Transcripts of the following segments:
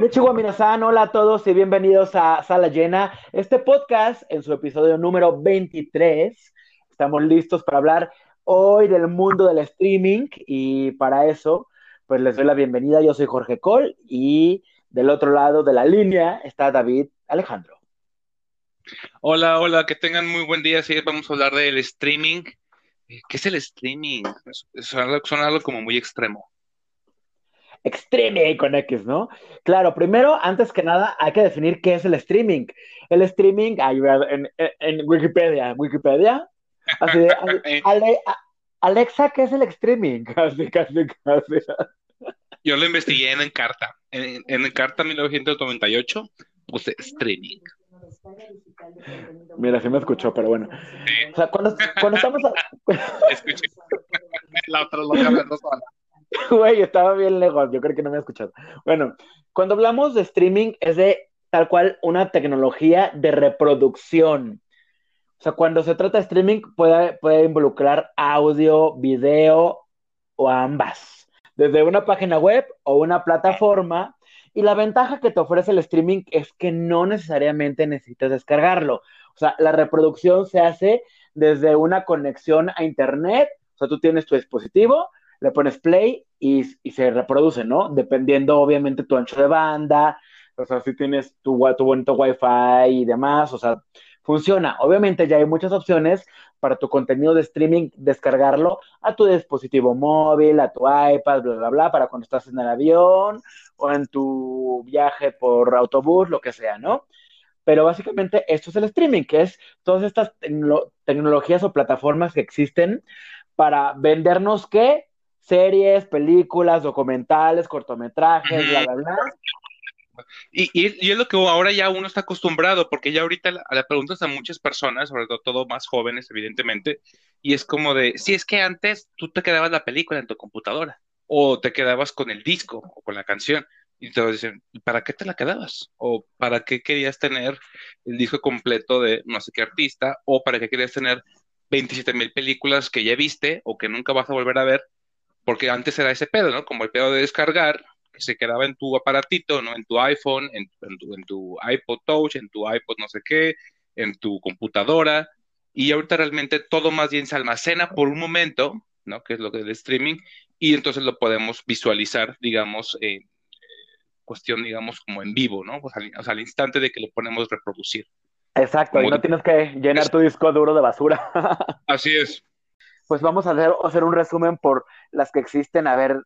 Konnichiwa Minasan, hola a todos y bienvenidos a Sala Llena. Este podcast en su episodio número 23. Estamos listos para hablar hoy del mundo del streaming y para eso pues les doy la bienvenida. Yo soy Jorge Col y del otro lado de la línea está David Alejandro. Hola, hola, que tengan muy buen día. Sí, vamos a hablar del streaming. ¿Qué es el streaming? Suena algo como muy extremo. Extreme con X, ¿no? Claro, primero, antes que nada, hay que definir qué es el streaming. El streaming, en, en Wikipedia, Wikipedia, así de, Alexa, ¿qué es el streaming? Casi, casi, casi. Yo lo investigué en Encarta. En, en Encarta 1998 puse streaming. Mira, sí me escuchó, pero bueno. O sea, cuando, cuando estamos... Escuché. La otra lo hablando sola. Güey, estaba bien lejos, yo creo que no me ha escuchado. Bueno, cuando hablamos de streaming es de tal cual una tecnología de reproducción. O sea, cuando se trata de streaming puede, puede involucrar audio, video o ambas. Desde una página web o una plataforma. Y la ventaja que te ofrece el streaming es que no necesariamente necesitas descargarlo. O sea, la reproducción se hace desde una conexión a internet. O sea, tú tienes tu dispositivo, le pones play y, se reproduce, ¿no? Dependiendo, obviamente, tu ancho de banda, o sea, si tienes tu, tu bonito wifi y demás, o sea, funciona. Obviamente ya hay muchas opciones para tu contenido de streaming, descargarlo a tu dispositivo móvil, a tu iPad, bla, bla, bla, para cuando estás en el avión o en tu viaje por autobús, lo que sea, ¿no? Pero básicamente esto es el streaming, que es todas estas tecnologías o plataformas que existen para vendernos qué? Series, películas, documentales, cortometrajes, bla, bla, bla. Y, y, es lo que ahora ya uno está acostumbrado, porque ya ahorita le preguntas a muchas personas, sobre todo más jóvenes, evidentemente, y es como de, si es que antes tú te quedabas la película en tu computadora, o te quedabas con el disco, o con la canción, y te dicen, ¿para qué te la quedabas? ¿O para qué querías tener el disco completo de no sé qué artista? ¿O para qué querías tener 27 mil películas que ya viste o que nunca vas a volver a ver porque antes era ese pedo, ¿no? Como el pedo de descargar, que se quedaba en tu aparatito, ¿no? En tu iPhone, en, tu, en tu iPod Touch, en tu iPod no sé qué, en tu computadora, y ahorita realmente todo más bien se almacena por un momento, ¿no? Que es lo que es el streaming, y entonces lo podemos visualizar, digamos, en cuestión, digamos, como en vivo, ¿no? O sea, al, instante de que lo ponemos reproducir. Exacto, y no tienes que llenar tu disco duro de basura. Así es pues vamos a hacer, hacer un resumen por las que existen, a ver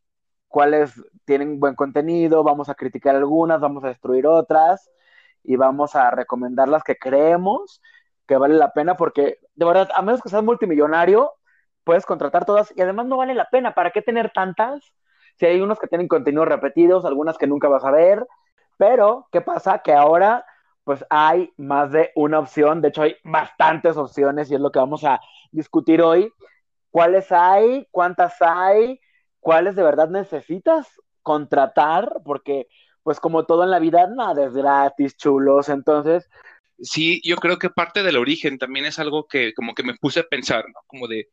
cuáles tienen buen contenido, vamos a criticar algunas, vamos a destruir otras y vamos a recomendar las que creemos que vale la pena porque de verdad, a menos que seas multimillonario, puedes contratar todas y además no vale la pena, ¿para qué tener tantas? Si hay unos que tienen contenidos repetidos, algunas que nunca vas a ver, pero ¿qué pasa? Que ahora pues hay más de una opción, de hecho hay bastantes opciones y es lo que vamos a discutir hoy cuáles hay, cuántas hay, cuáles de verdad necesitas contratar, porque pues como todo en la vida, nada es gratis, chulos, entonces... Sí, yo creo que parte del origen también es algo que como que me puse a pensar, ¿no? Como de,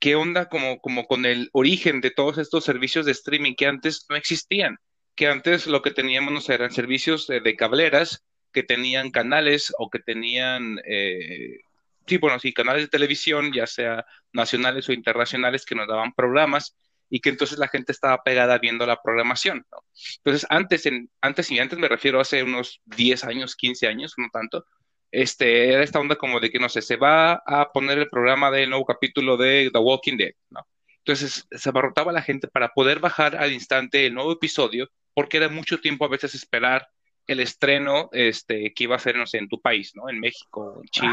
¿qué onda como, como con el origen de todos estos servicios de streaming que antes no existían? Que antes lo que teníamos no eran servicios de, cableras que tenían canales o que tenían eh, sí, bueno, sí, canales de televisión, ya sea nacionales o internacionales, que nos daban programas y que entonces la gente estaba pegada viendo la programación. ¿no? Entonces, antes, en, antes, y antes me refiero a hace unos 10 años, 15 años, no tanto, este, era esta onda como de que, no sé, se va a poner el programa del nuevo capítulo de The Walking Dead, ¿no? Entonces, se abarrotaba la gente para poder bajar al instante el nuevo episodio, porque era mucho tiempo a veces esperar el estreno este, que iba a ser, no sé, en tu país, ¿no? En México, en Chile,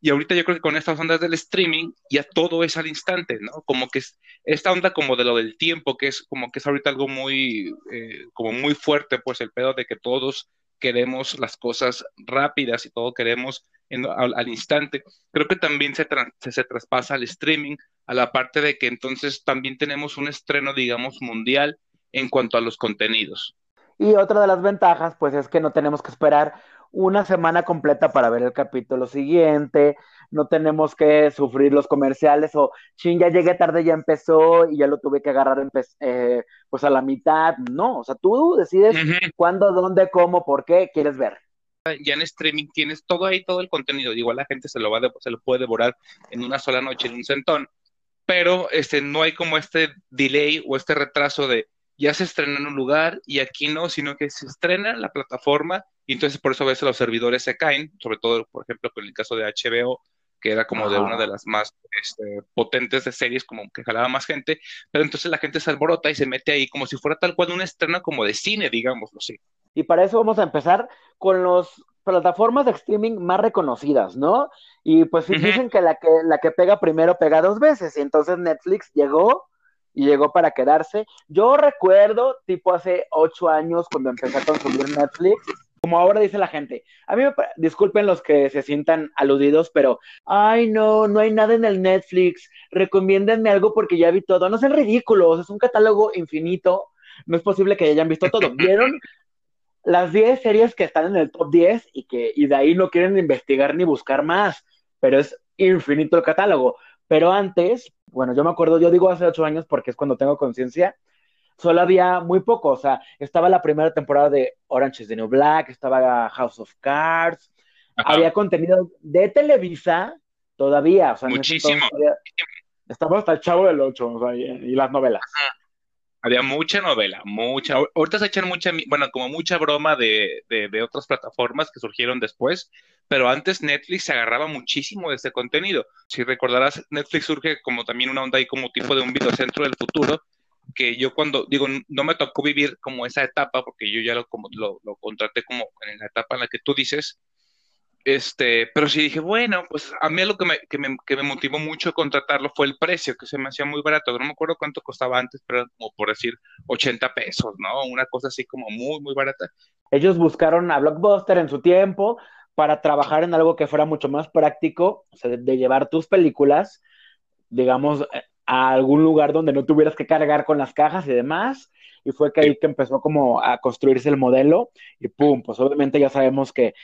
y ahorita yo creo que con estas ondas del streaming ya todo es al instante, ¿no? Como que es esta onda como de lo del tiempo, que es como que es ahorita algo muy, eh, como muy fuerte, pues el pedo de que todos queremos las cosas rápidas y todo queremos al, instante. Creo que también se, se traspasa al streaming, a la parte de que entonces también tenemos un estreno, digamos, mundial en cuanto a los contenidos. Y otra de las ventajas, pues, es que no tenemos que esperar una semana completa para ver el capítulo siguiente, no tenemos que sufrir los comerciales o, ching, ya llegué tarde, ya empezó y ya lo tuve que agarrar eh, pues a la mitad, no, o sea, tú decides cuándo, dónde, cómo, por qué quieres ver. Ya en streaming tienes todo ahí, todo el contenido, igual la gente se lo, va se lo puede devorar en una sola noche, en un centón, pero este, no hay como este delay o este retraso de ya se estrena en un lugar y aquí no, sino que se estrena en la plataforma y entonces por eso a veces los servidores se caen, sobre todo, por ejemplo, con el caso de HBO, que era como de una de las más este, potentes de series, como que jalaba más gente, pero entonces la gente se alborota y se mete ahí como si fuera tal cual una estrena como de cine, digámoslo así. Y para eso vamos a empezar con las plataformas de streaming más reconocidas, ¿no? Y pues dicen que la, que la que pega primero pega dos veces, y entonces Netflix llegó y llegó para quedarse. Yo recuerdo, tipo hace ocho años, cuando empecé a consumir Netflix, como ahora dice la gente. A mí me disculpen los que se sientan aludidos, pero ay no, no hay nada en el Netflix. Recomiéndenme algo porque ya vi todo. No sean ridículos, es un catálogo infinito. No es posible que hayan visto todo. ¿Vieron las 10 series que están en el top 10 y que y de ahí no quieren investigar ni buscar más? Pero es infinito el catálogo. Pero antes, bueno, yo me acuerdo, yo digo hace ocho años porque es cuando tengo conciencia, solo había muy poco, o sea, estaba la primera temporada de Orange is the New Black, estaba House of Cards, había contenido de Televisa todavía, o sea, muchísimo. estaba hasta el Chavo del Ocho, o sea, y, las novelas. Había mucha novela, mucha. Ahorita se echan mucha, bueno, como mucha broma de, de, de otras plataformas que surgieron después, pero antes Netflix se agarraba muchísimo de este contenido. Si recordarás, Netflix surge como también una onda ahí como tipo de un videocentro del futuro, que yo cuando, digo, no me tocó vivir como esa etapa, porque yo ya lo, como, lo, lo contraté como en la etapa en la que tú dices, este, pero sí dije, bueno, pues a mí lo que me, que me, que me motivó mucho contratarlo fue el precio, que se me hacía muy barato. No me acuerdo cuánto costaba antes, pero como por decir 80 pesos, ¿no? Una cosa así como muy, muy barata. Ellos buscaron a Blockbuster en su tiempo, para trabajar en algo que fuera mucho más práctico, o sea, de, llevar tus películas, digamos, eh, a algún lugar donde no tuvieras que cargar con las cajas y demás. Y fue que ahí que empezó como a construirse el modelo y pum, pues obviamente ya sabemos que,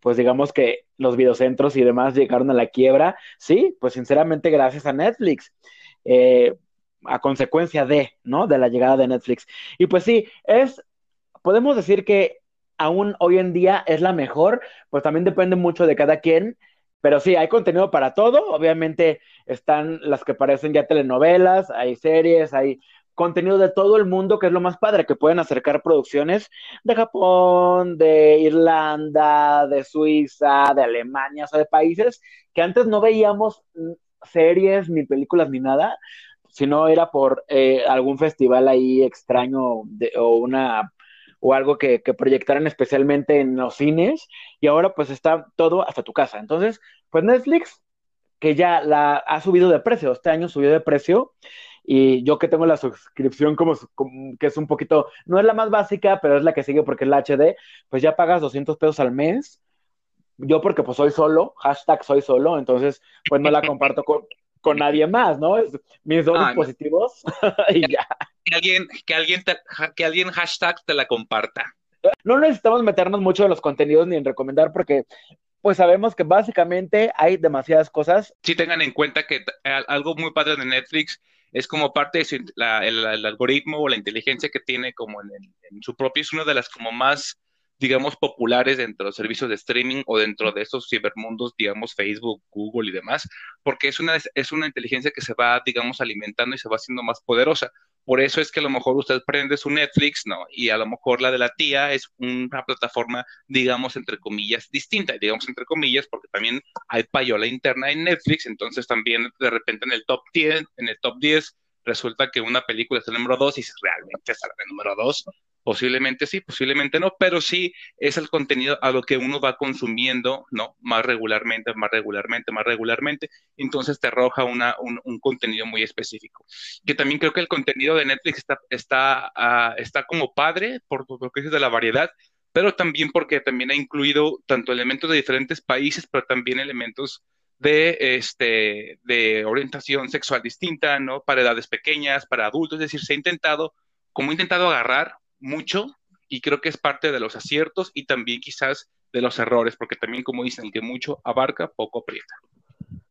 pues digamos que los videocentros y demás llegaron a la quiebra. Sí, pues sinceramente gracias a Netflix. Eh, a consecuencia de, ¿no? De la llegada de Netflix. Y pues sí, es, podemos decir que aún hoy en día es la mejor, pues también depende mucho de cada quien. Pero sí, hay contenido para todo. Obviamente están las que parecen ya telenovelas, hay series, hay contenido de todo el mundo, que es lo más padre, que pueden acercar producciones de Japón, de Irlanda, de Suiza, de Alemania, o sea, de países que antes no veíamos series, ni películas, ni nada, sino era por eh, algún festival ahí extraño de, o una o algo que, que, proyectaran especialmente en los cines y ahora pues está todo hasta tu casa. Entonces, pues Netflix, que ya la ha subido de precio, este año subió de precio y yo que tengo la suscripción como, que es un poquito, no es la más básica, pero es la que sigue porque es la HD, pues ya pagas 200 pesos al mes. Yo porque pues soy solo, hashtag soy solo, entonces pues no la comparto con, con nadie más, ¿no? Mis dos ah, dispositivos y ya. Que alguien, que, alguien que alguien hashtag te la comparta. No necesitamos meternos mucho en los contenidos ni en recomendar porque pues sabemos que básicamente hay demasiadas cosas. Sí tengan en cuenta que algo muy padre de Netflix es como parte de el, algoritmo o la inteligencia que tiene como en, en, su propio, es una de las como más digamos, populares dentro de los servicios de streaming o dentro de estos cibermundos, digamos, Facebook, Google y demás, porque es una, es una inteligencia que se va, digamos, alimentando y se va haciendo más poderosa. Por eso es que a lo mejor usted prende su Netflix, ¿no? Y a lo mejor la de la tía es una plataforma, digamos, entre comillas, distinta. digamos, entre comillas, porque también hay payola interna en Netflix, entonces también de repente en el top 10, en el top 10 resulta que una película es el número 2 y realmente es el número 2, Posiblemente sí, posiblemente no, pero sí es el contenido a lo que uno va consumiendo, ¿no? Más regularmente, más regularmente, más regularmente, entonces te arroja una, un, contenido muy específico. Que también creo que el contenido de Netflix está, está, ah, está como padre, por lo que es de la variedad, pero también porque también ha incluido tanto elementos de diferentes países, pero también elementos de, este, de orientación sexual distinta, ¿no? Para edades pequeñas, para adultos, es decir, se ha intentado, como ha intentado agarrar mucho y creo que es parte de los aciertos y también quizás de los errores, porque también, como dicen, que mucho abarca, poco aprieta.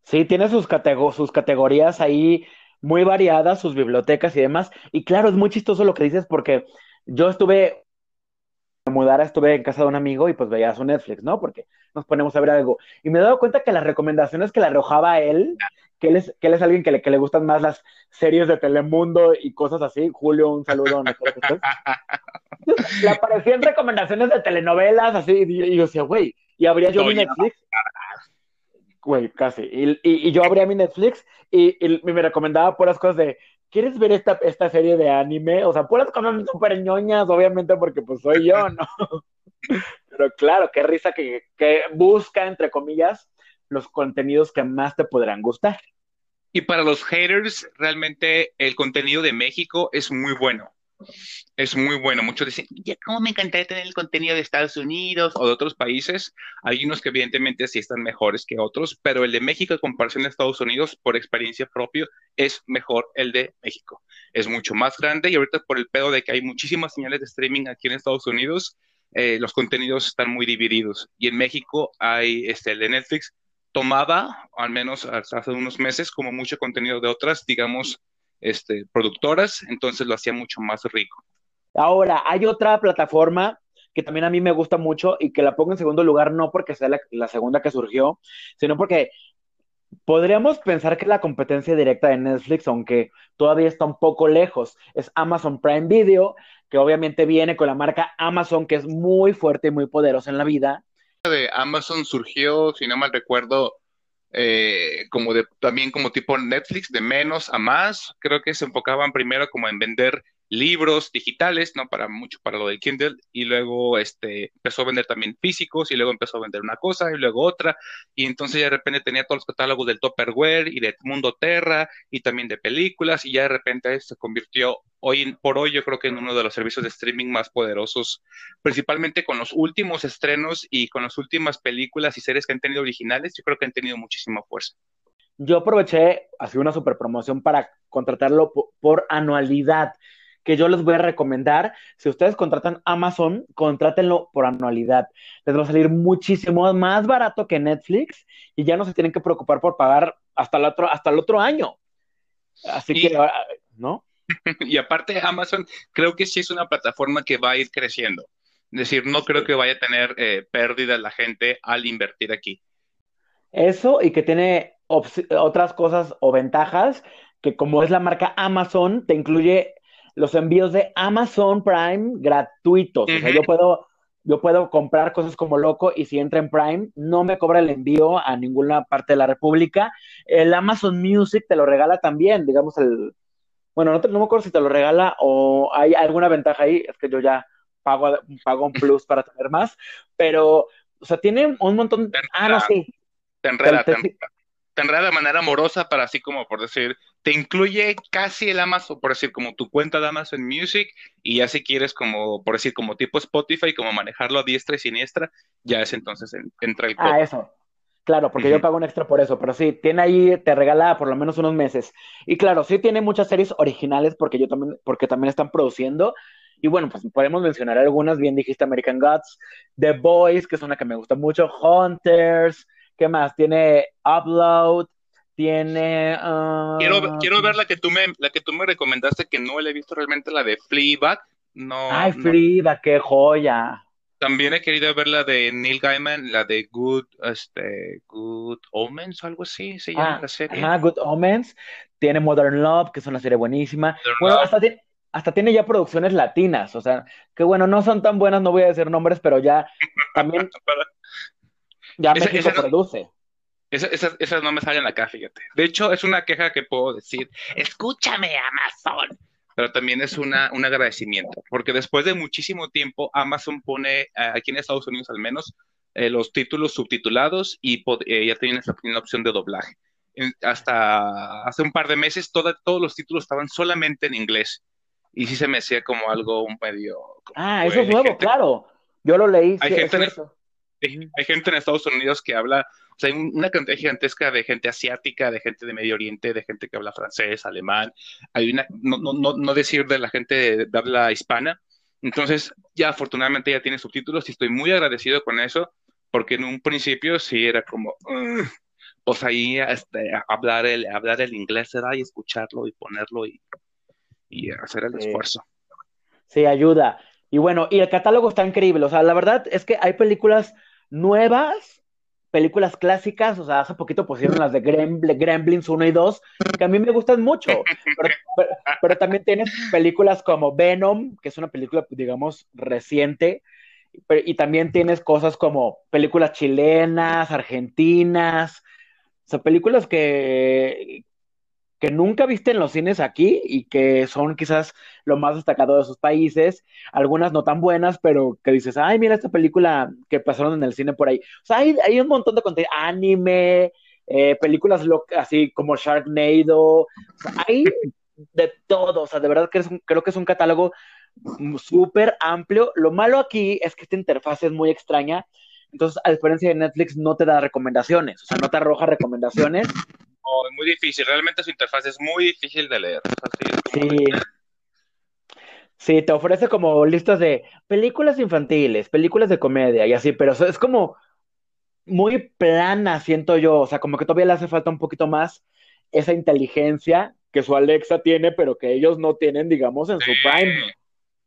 Sí, tiene sus, sus categorías ahí muy variadas, sus bibliotecas y demás. Y claro, es muy chistoso lo que dices porque yo estuve, mudara, estuve en casa de un amigo y pues veía su Netflix, ¿no? Porque nos ponemos a ver algo. Y me he dado cuenta que las recomendaciones que le arrojaba él, que él es, que él es alguien que le, que le gustan más las series de Telemundo y cosas así. Julio, un saludo. ¿no? le aparecían recomendaciones de telenovelas, así, y, yo decía, güey, y abría yo mi Netflix. Güey, casi. Y, y, yo abría mi Netflix y, me recomendaba puras cosas de, ¿quieres ver esta, esta serie de anime? O sea, puras cosas súper ñoñas, obviamente, porque pues soy yo, ¿no? Pero claro, qué risa que, que busca, entre comillas, los contenidos que más te podrán gustar. Y para los haters, realmente el contenido de México es muy bueno. Es muy bueno. Muchos dicen, ya, ¿cómo me encantaría tener el contenido de Estados Unidos o de otros países? Hay unos que evidentemente sí están mejores que otros, pero el de México en comparación a Estados Unidos, por experiencia propia, es mejor el de México. Es mucho más grande y ahorita por el pedo de que hay muchísimas señales de streaming aquí en Estados Unidos, eh, los contenidos están muy divididos. Y en México hay este, el de Netflix, tomaba, al menos hace unos meses, como mucho contenido de otras, digamos, este, productoras, entonces lo hacía mucho más rico. Ahora, hay otra plataforma que también a mí me gusta mucho y que la pongo en segundo lugar, no porque sea la, segunda que surgió, sino porque podríamos pensar que la competencia directa de Netflix, aunque todavía está un poco lejos, es Amazon Prime Video, que obviamente viene con la marca Amazon, que es muy fuerte y muy poderosa en la vida. De Amazon surgió, si no mal recuerdo, eh, como de, también como tipo Netflix, de menos a más. Creo que se enfocaban primero como en vender libros digitales, ¿no? Para mucho, para lo del Kindle, y luego este, empezó a vender también físicos, y luego empezó a vender una cosa, y luego otra, y entonces ya de repente tenía todos los catálogos del Topperware y de Mundo Terra, y también de películas, y ya de repente se convirtió hoy por hoy, yo creo que en uno de los servicios de streaming más poderosos, principalmente con los últimos estrenos y con las últimas películas y series que han tenido originales, yo creo que han tenido muchísima fuerza. Yo aproveché, así una super promoción para contratarlo por anualidad que yo les voy a recomendar. Si ustedes contratan Amazon, contrátenlo por anualidad. Les va a salir muchísimo más barato que Netflix y ya no se tienen que preocupar por pagar hasta el otro, hasta el otro año. Así que, ¿no? Y aparte, Amazon creo que sí es una plataforma que va a ir creciendo. Es decir, no creo que vaya a tener eh, pérdida la gente al invertir aquí. Eso y que tiene otras cosas o ventajas que como es la marca Amazon, te incluye los envíos de Amazon Prime gratuitos. O sea, yo puedo, yo puedo comprar cosas como loco y si entra en Prime, no me cobra el envío a ninguna parte de la República. El Amazon Music te lo regala también, digamos, el. Bueno, no, no me acuerdo si te lo regala o hay alguna ventaja ahí, es que yo ya pago, pago un plus para tener más, pero, o sea, tiene un montón. Ah, no, sí. Te enreda, te, te enreda de manera amorosa para así como por decir, te incluye casi el Amazon, por decir, como tu cuenta de Amazon Music, y ya si quieres como, por decir, como tipo Spotify, como manejarlo a diestra y siniestra, ya es entonces entra el Ah, eso. Claro, porque yo pago un extra por eso, pero sí, tiene ahí, te regala por lo menos unos meses. Y claro, sí tiene muchas series originales porque yo también, porque también están produciendo. Y bueno, pues podemos mencionar algunas, bien dijiste American Gods, The Boys, que es una que me gusta mucho, Hunters, ¿qué más? Tiene Upload, tiene. quiero, quiero ver la que, tú me, la que tú me recomendaste, que no la he visto realmente, la de Fleabag. No, Ay, Fleabag, qué joya. También he querido ver la de Neil Gaiman, la de Good, este, Good Omens o algo así se llama ah, la serie. Ah, Good Omens. Tiene Modern Love, que es una serie buenísima. bueno, hasta tiene, hasta tiene ya producciones latinas, o sea, que bueno, no son tan buenas, no voy a decir nombres, pero ya también. ya México produce. Esas, no me salen acá, fíjate. De hecho, es una queja que puedo decir, escúchame Amazon, pero también es una, un agradecimiento, porque después de muchísimo tiempo, Amazon pone, eh, aquí en Estados Unidos al menos, eh, los títulos subtitulados y eh, ya tienes la, opción de doblaje. hasta hace un par de meses, todos los títulos estaban solamente en inglés. Y sí se me hacía como algo un medio... ah, eso es nuevo, claro. Yo lo leí. Hay, gente hay gente en Estados Unidos que habla sea, hay una cantidad gigantesca de gente asiática, de gente de Medio Oriente, de gente que habla francés, alemán. Hay una, no, no, no decir de la gente de, habla hispana. Entonces, ya afortunadamente ya tiene subtítulos y estoy muy agradecido con eso, porque en un principio sí era como, pues ahí este, hablar, el, hablar el inglés era y escucharlo y ponerlo y, y hacer el esfuerzo. Sí, ayuda. Y bueno, y el catálogo está increíble. O sea, la verdad es que hay películas nuevas, películas clásicas. O sea, hace poquito pusieron las de Gremlins 1 y 2, que a mí me gustan mucho. Pero, también tienes películas como Venom, que es una película, digamos, reciente. Y también tienes cosas como películas chilenas, argentinas. O sea, películas que, que nunca viste en los cines aquí y que son quizás lo más destacado de sus países, algunas no tan buenas, pero que dices, ay, mira esta película que pasaron en el cine por ahí. O sea, hay, un montón de contenido, anime, eh, películas así como Sharknado, hay de todo, o sea, de verdad que creo que es un catálogo súper amplio. Lo malo aquí es que esta interfaz es muy extraña, entonces a diferencia de Netflix no te da recomendaciones, o sea, no te arroja recomendaciones es muy difícil. Realmente su interfaz es muy difícil de leer. sí. Sí, te ofrece como listas de películas infantiles, películas de comedia y así, pero es como muy plana, siento yo. O sea, como que todavía le hace falta un poquito más esa inteligencia que su Alexa tiene, pero que ellos no tienen, digamos, en su Prime.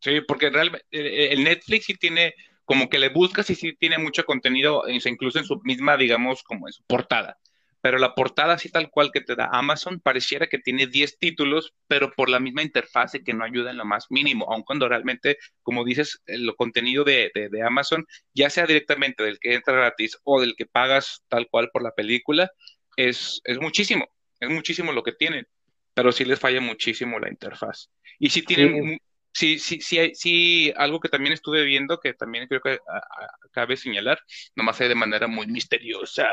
Sí, porque realmente el Netflix sí tiene, como que le buscas y sí tiene mucho contenido, incluso en su misma, digamos, como en su portada pero la portada así tal cual que te da Amazon pareciera que tiene 10 títulos, pero por la misma interfase que no ayuda en lo más mínimo, aun cuando realmente, como dices, el contenido de, Amazon, ya sea directamente del que entra gratis o del que pagas tal cual por la película, es, es muchísimo, es muchísimo lo que tienen, pero sí les falla muchísimo la interfaz. Y si tienen... Sí. Sí, sí, sí, algo que también estuve viendo, que también creo que cabe señalar, nomás hay de manera muy misteriosa,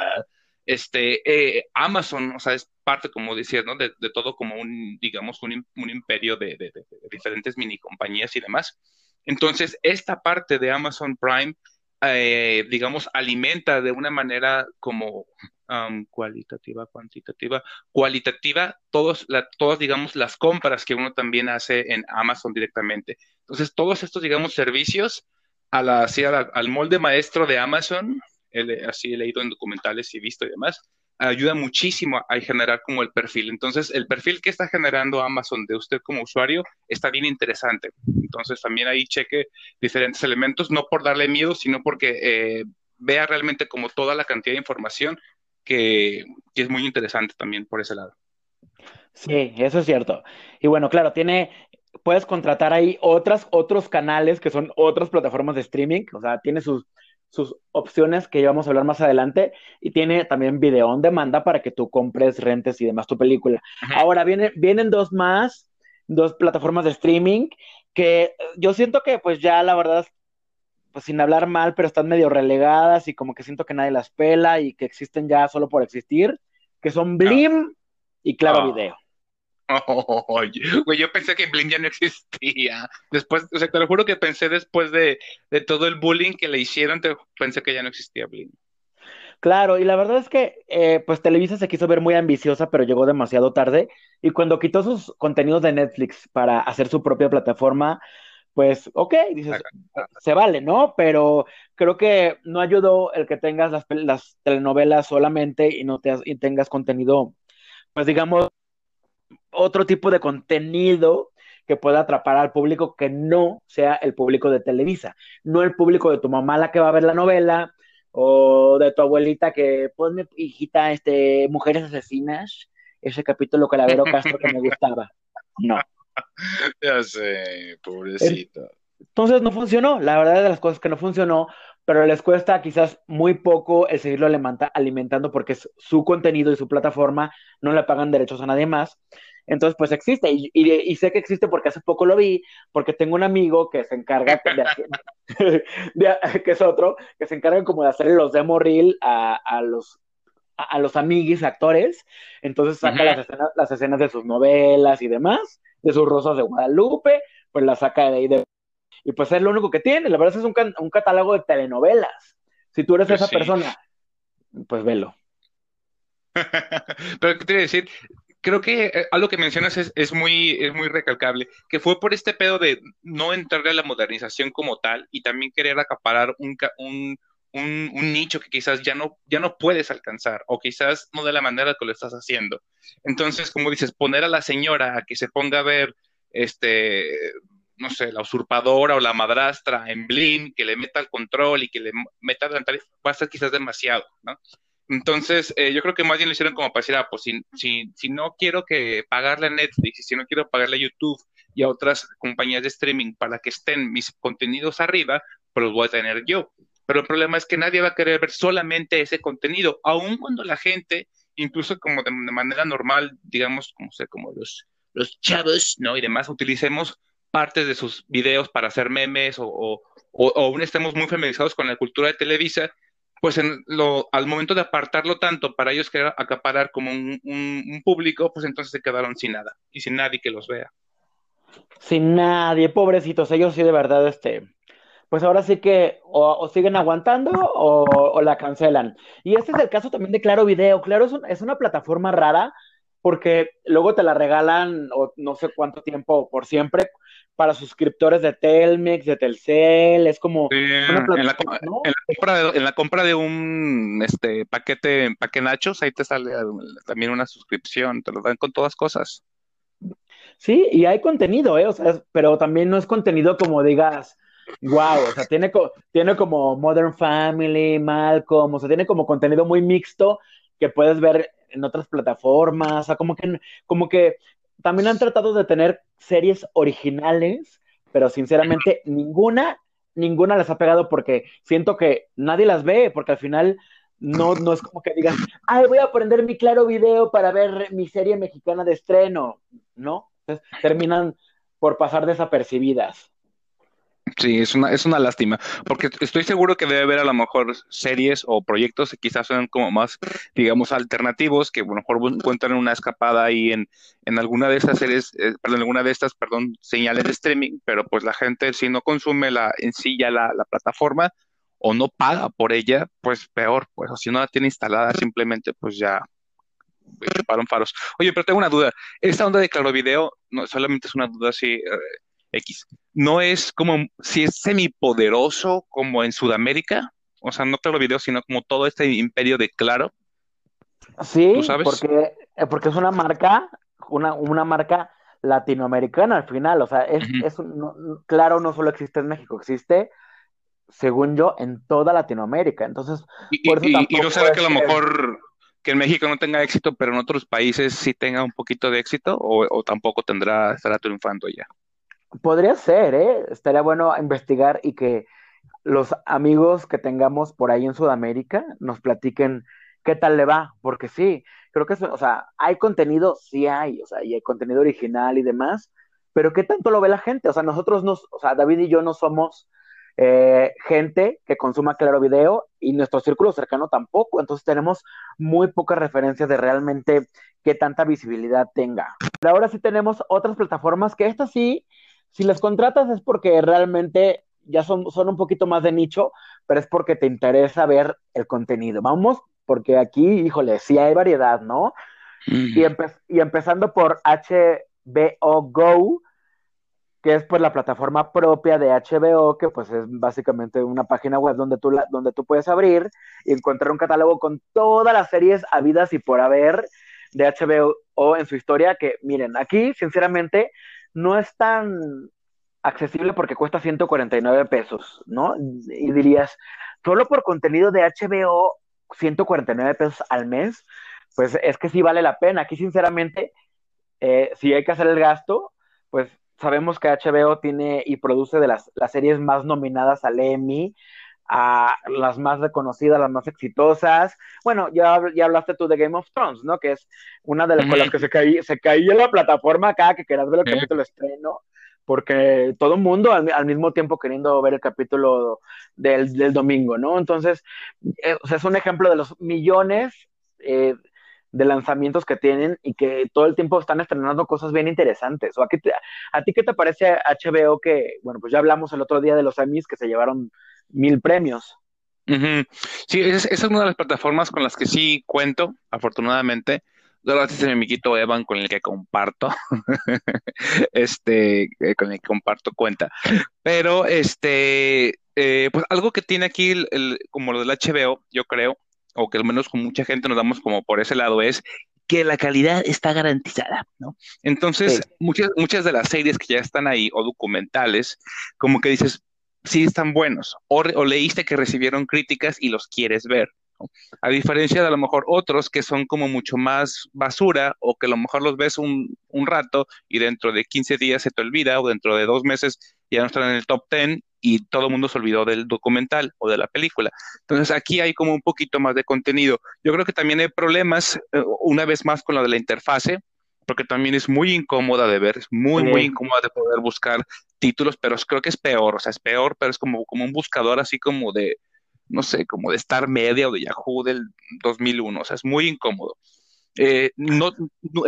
este, eh, Amazon, o sea, es parte, como decías, ¿no? De, todo como un, digamos, un, imperio de, diferentes mini compañías y demás. Entonces, esta parte de Amazon Prime, eh, digamos, alimenta de una manera como cualitativa, cuantitativa, cualitativa, todos, todas, digamos, las compras que uno también hace en Amazon directamente. Entonces, todos estos, digamos, servicios a la, al molde maestro de Amazon, así he leído en documentales y visto y demás, ayuda muchísimo a generar como el perfil. Entonces, el perfil que está generando Amazon de usted como usuario está bien interesante. Entonces, también ahí cheque diferentes elementos, no por darle miedo, sino porque eh, vea realmente como toda la cantidad de información que, que, es muy interesante también por ese lado. Sí, eso es cierto. Y bueno, claro, tiene, puedes contratar ahí otras, otros canales que son otras plataformas de streaming, o sea, tiene sus sus opciones que vamos a hablar más adelante y tiene también video on demanda para que tú compres, rentes y demás tu película. Ahora viene, vienen dos más, dos plataformas de streaming que yo siento que pues ya la verdad, pues sin hablar mal, pero están medio relegadas y como que siento que nadie las pela y que existen ya solo por existir, que son Blim y Claro ah. Video. Güey, yo pensé que Blim ya no existía. Después, o sea, te lo juro que pensé después de, todo el bullying que le hicieron, te, pensé que ya no existía Blim. Claro, y la verdad es que eh, pues Televisa se quiso ver muy ambiciosa, pero llegó demasiado tarde. Y cuando quitó sus contenidos de Netflix para hacer su propia plataforma, pues ok, dices, se vale, ¿no? Pero creo que no ayudó el que tengas las, las telenovelas solamente y no te, y tengas contenido, pues digamos, otro tipo de contenido que pueda atrapar al público que no sea el público de Televisa, no el público de tu mamá la que va a ver la novela o de tu abuelita que ponme hijita este mujeres asesinas, ese capítulo que la Vero Castro que me gustaba. No. Ya sé, pobrecito. Entonces no funcionó, la verdad de las cosas que no funcionó, pero les cuesta quizás muy poco el seguirlo alimentando porque es su contenido y su plataforma, no le pagan derechos a nadie más. Entonces, pues existe, y, sé que existe porque hace poco lo vi, porque tengo un amigo que se encarga de, que es otro, que se encarga como de hacerle los demo reel a, los a, los amiguis actores, entonces saca las, escenas, las escenas de sus novelas y demás, de sus rosas de Guadalupe, pues las saca de ahí de y pues es lo único que tiene. La verdad es, un, un catálogo de telenovelas. Si tú eres pues esa persona, pues velo. Pero, ¿qué te iba a decir? Creo que eh, algo que mencionas es, muy, es muy recalcable, que fue por este pedo de no entrarle a la modernización como tal y también querer acaparar un, un, un, nicho que quizás ya no, ya no puedes alcanzar o quizás no de la manera que lo estás haciendo. Entonces, como dices, poner a la señora a que se ponga a ver, este, no sé, la usurpadora o la madrastra en Blin, que le meta el control y que le meta la va a ser quizás demasiado, ¿no? Entonces, eh, yo creo que más bien lo hicieron como para decir, ah, pues si, si, si no quiero que pagarle a Netflix y si no quiero pagarle a YouTube y a otras compañías de streaming para que estén mis contenidos arriba, pues los voy a tener yo. Pero el problema es que nadie va a querer ver solamente ese contenido, aun cuando la gente, incluso como de, manera normal, digamos, como, sé, como los, los chavos, ¿no? Y demás, utilicemos partes de sus videos para hacer memes o, o, o, aún estemos muy familiarizados con la cultura de Televisa, pues en lo, al momento de apartarlo tanto para ellos querer acaparar como un, un, público, pues entonces se quedaron sin nada y sin nadie que los vea. Sin nadie, pobrecitos, ellos sí de verdad, este, pues ahora sí que o, siguen aguantando o, la cancelan. Y este es el caso también de Claro Video. Claro es, es una plataforma rara porque luego te la regalan o no sé cuánto tiempo por siempre para suscriptores de Telmex, de Telcel, es como en, la, compra de, un este paquete paquete nachos, ahí te sale también una suscripción, te lo dan con todas cosas. Sí, y hay contenido, ¿eh? O sea, pero también no es contenido como digas, wow, o sea, tiene, tiene como Modern Family, Malcolm, o sea, tiene como contenido muy mixto que puedes ver en otras plataformas, o sea, como que, como que también han tratado de tener series originales, pero sinceramente ninguna, ninguna les ha pegado porque siento que nadie las ve, porque al final no, no es como que digas, ay, voy a prender mi claro video para ver mi serie mexicana de estreno, ¿no? Entonces terminan por pasar desapercibidas. Sí, es una, es una lástima, porque estoy seguro que debe haber a lo mejor series o proyectos que quizás son como más, digamos, alternativos, que a lo mejor encuentran una escapada ahí en, en alguna de esas series, eh, perdón, alguna de estas, perdón, señales de streaming, pero pues la gente si no consume la, en sí ya la, la plataforma o no paga por ella, pues peor, pues, o si no la tiene instalada simplemente, pues ya eh, para faros. Oye, pero tengo una duda, esta onda de Claro Video, no, solamente es una duda así, eh, X no es como si es semipoderoso como en Sudamérica, o sea, no te lo video, sino como todo este imperio de Claro. Sí, Porque, eh, porque es una marca, una, una marca latinoamericana al final, o sea, es, claro, no solo existe en México, existe, según yo, en toda Latinoamérica. Entonces, y, por eso y, no será que a lo mejor que en México no tenga éxito, pero en otros países sí tenga un poquito de éxito, o, o tampoco tendrá, estará triunfando ya. Podría ser, ¿eh? Estaría bueno investigar y que los amigos que tengamos por ahí en Sudamérica nos platiquen qué tal le va, porque sí, creo que, o sea, hay contenido, sí hay, o sea, y hay contenido original y demás, pero ¿qué tanto lo ve la gente? O sea, nosotros no, o sea, David y yo no somos eh, gente que consuma Claro Video y nuestro círculo cercano tampoco, entonces tenemos muy pocas referencias de realmente qué tanta visibilidad tenga. Pero ahora sí tenemos otras plataformas que estas sí si las contratas es porque realmente ya son, son un poquito más de nicho, pero es porque te interesa ver el contenido. Vamos, porque aquí, híjole, sí hay variedad, ¿no? y, y, empezando por HBO Go, que es pues la plataforma propia de HBO, que pues es básicamente una página web donde tú, la, donde tú puedes abrir y encontrar un catálogo con todas las series habidas y por haber de HBO en su historia, que miren, aquí sinceramente no es tan accesible porque cuesta 149 pesos, ¿no? Y dirías, solo por contenido de HBO, 149 pesos al mes, pues es que sí vale la pena. Aquí, sinceramente, eh, si hay que hacer el gasto, pues sabemos que HBO tiene y produce de las, las series más nominadas al Emmy, a las más reconocidas, las más exitosas. Bueno, ya, ya hablaste tú de Game of Thrones, ¿no? Que es una de las con las que se caía, se caía la plataforma acá, que querías ver el capítulo estreno, porque todo el mundo al, mismo tiempo queriendo ver el capítulo del, del domingo, ¿no? Entonces, eh, es un ejemplo de los millones eh, de lanzamientos que tienen y que todo el tiempo están estrenando cosas bien interesantes. ¿O a, a ti qué te parece HBO que, bueno, pues ya hablamos el otro día de los Emmys que se llevaron mil premios. Sí, esa es una de las plataformas con las que sí cuento, afortunadamente. Gracias a mi amiguito Evan con el que comparto, este, eh, con el que comparto cuenta. Pero, este, eh, pues algo que tiene aquí el, como lo del HBO, yo creo, o que al menos con mucha gente nos damos como por ese lado, es que la calidad está garantizada, ¿no? Entonces, muchas, muchas de las series que ya están ahí, o documentales, como que dices, sí están buenos, o, o leíste que recibieron críticas y los quieres ver. A diferencia de a lo mejor otros que son como mucho más basura o que a lo mejor los ves un, un rato y dentro de 15 días se te olvida o dentro de dos meses ya no están en el top 10 y todo el mundo se olvidó del documental o de la película. Entonces aquí hay como un poquito más de contenido. Yo creo que también hay problemas, eh, una vez más, con lo de la interfase, porque también es muy incómoda de ver, es muy, muy incómoda de poder buscar títulos, pero creo que es peor, o sea, es peor, pero es como, como un buscador así como de, no sé, como de Star Media o de Yahoo del 2001, o sea, es muy incómodo. Eh, no,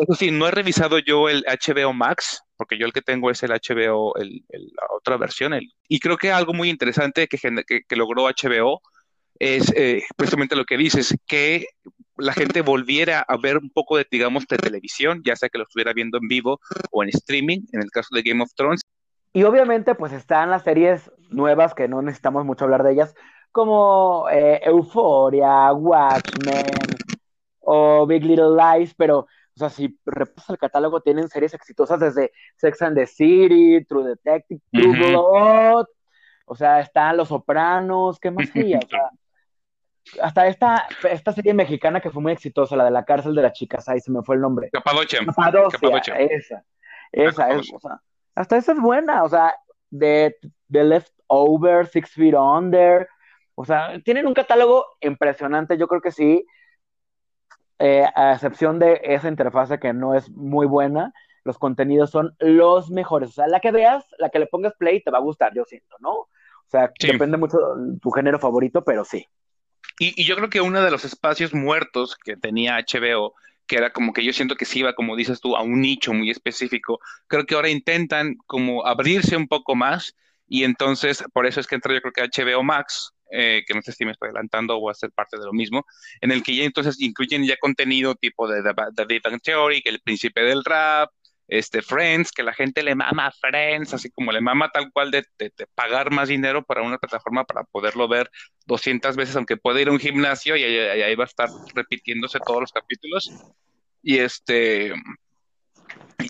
eso sí, no he revisado yo el HBO Max, porque yo el que tengo es el HBO, la otra versión, el, y creo que algo muy interesante que, logró HBO es eh, precisamente lo que dices, que la gente volviera a ver un poco de, digamos, de televisión, ya sea que lo estuviera viendo en vivo o en streaming, en el caso de Game of Thrones. Y obviamente, pues están las series nuevas que no necesitamos mucho hablar de ellas, como eh, Euphoria, Watchmen o Big Little Lies, pero, sea, si repasa el catálogo, tienen series exitosas desde Sex and the City, True Detective, True Blood, o sea, están Los Sopranos, ¿qué más hay? hasta esta, esta serie mexicana que fue muy exitosa, la de la cárcel de las chicas, ahí se me fue el nombre. Capadocia. Capadocia, esa, esa, es, o sea, hasta esa es buena, o sea, de The Leftover, Six Feet Under, o sea, tienen un catálogo impresionante, yo creo que sí, eh, a excepción de esa interfase que no es muy buena, los contenidos son los mejores. O sea, la que veas, la que le pongas play, te va a gustar, yo siento, ¿no? O sea, depende mucho de tu género favorito, pero sí. Y, yo creo que uno de los espacios muertos que tenía HBO, que era como que yo siento que sí iba, como dices tú, a un nicho muy específico, creo que ahora intentan como abrirse un poco más y entonces por eso es que entra yo creo que HBO Max, eh, que no sé si me estoy adelantando o va a ser parte de lo mismo, en el que ya entonces incluyen ya contenido tipo de The Big Bang Theory, que el príncipe del rap, este Friends, que la gente le mama a Friends, así como le mama tal cual de, pagar más dinero para una plataforma para poderlo ver 200 veces, aunque puede ir a un gimnasio y ahí, va a estar repitiéndose todos los capítulos. Y este,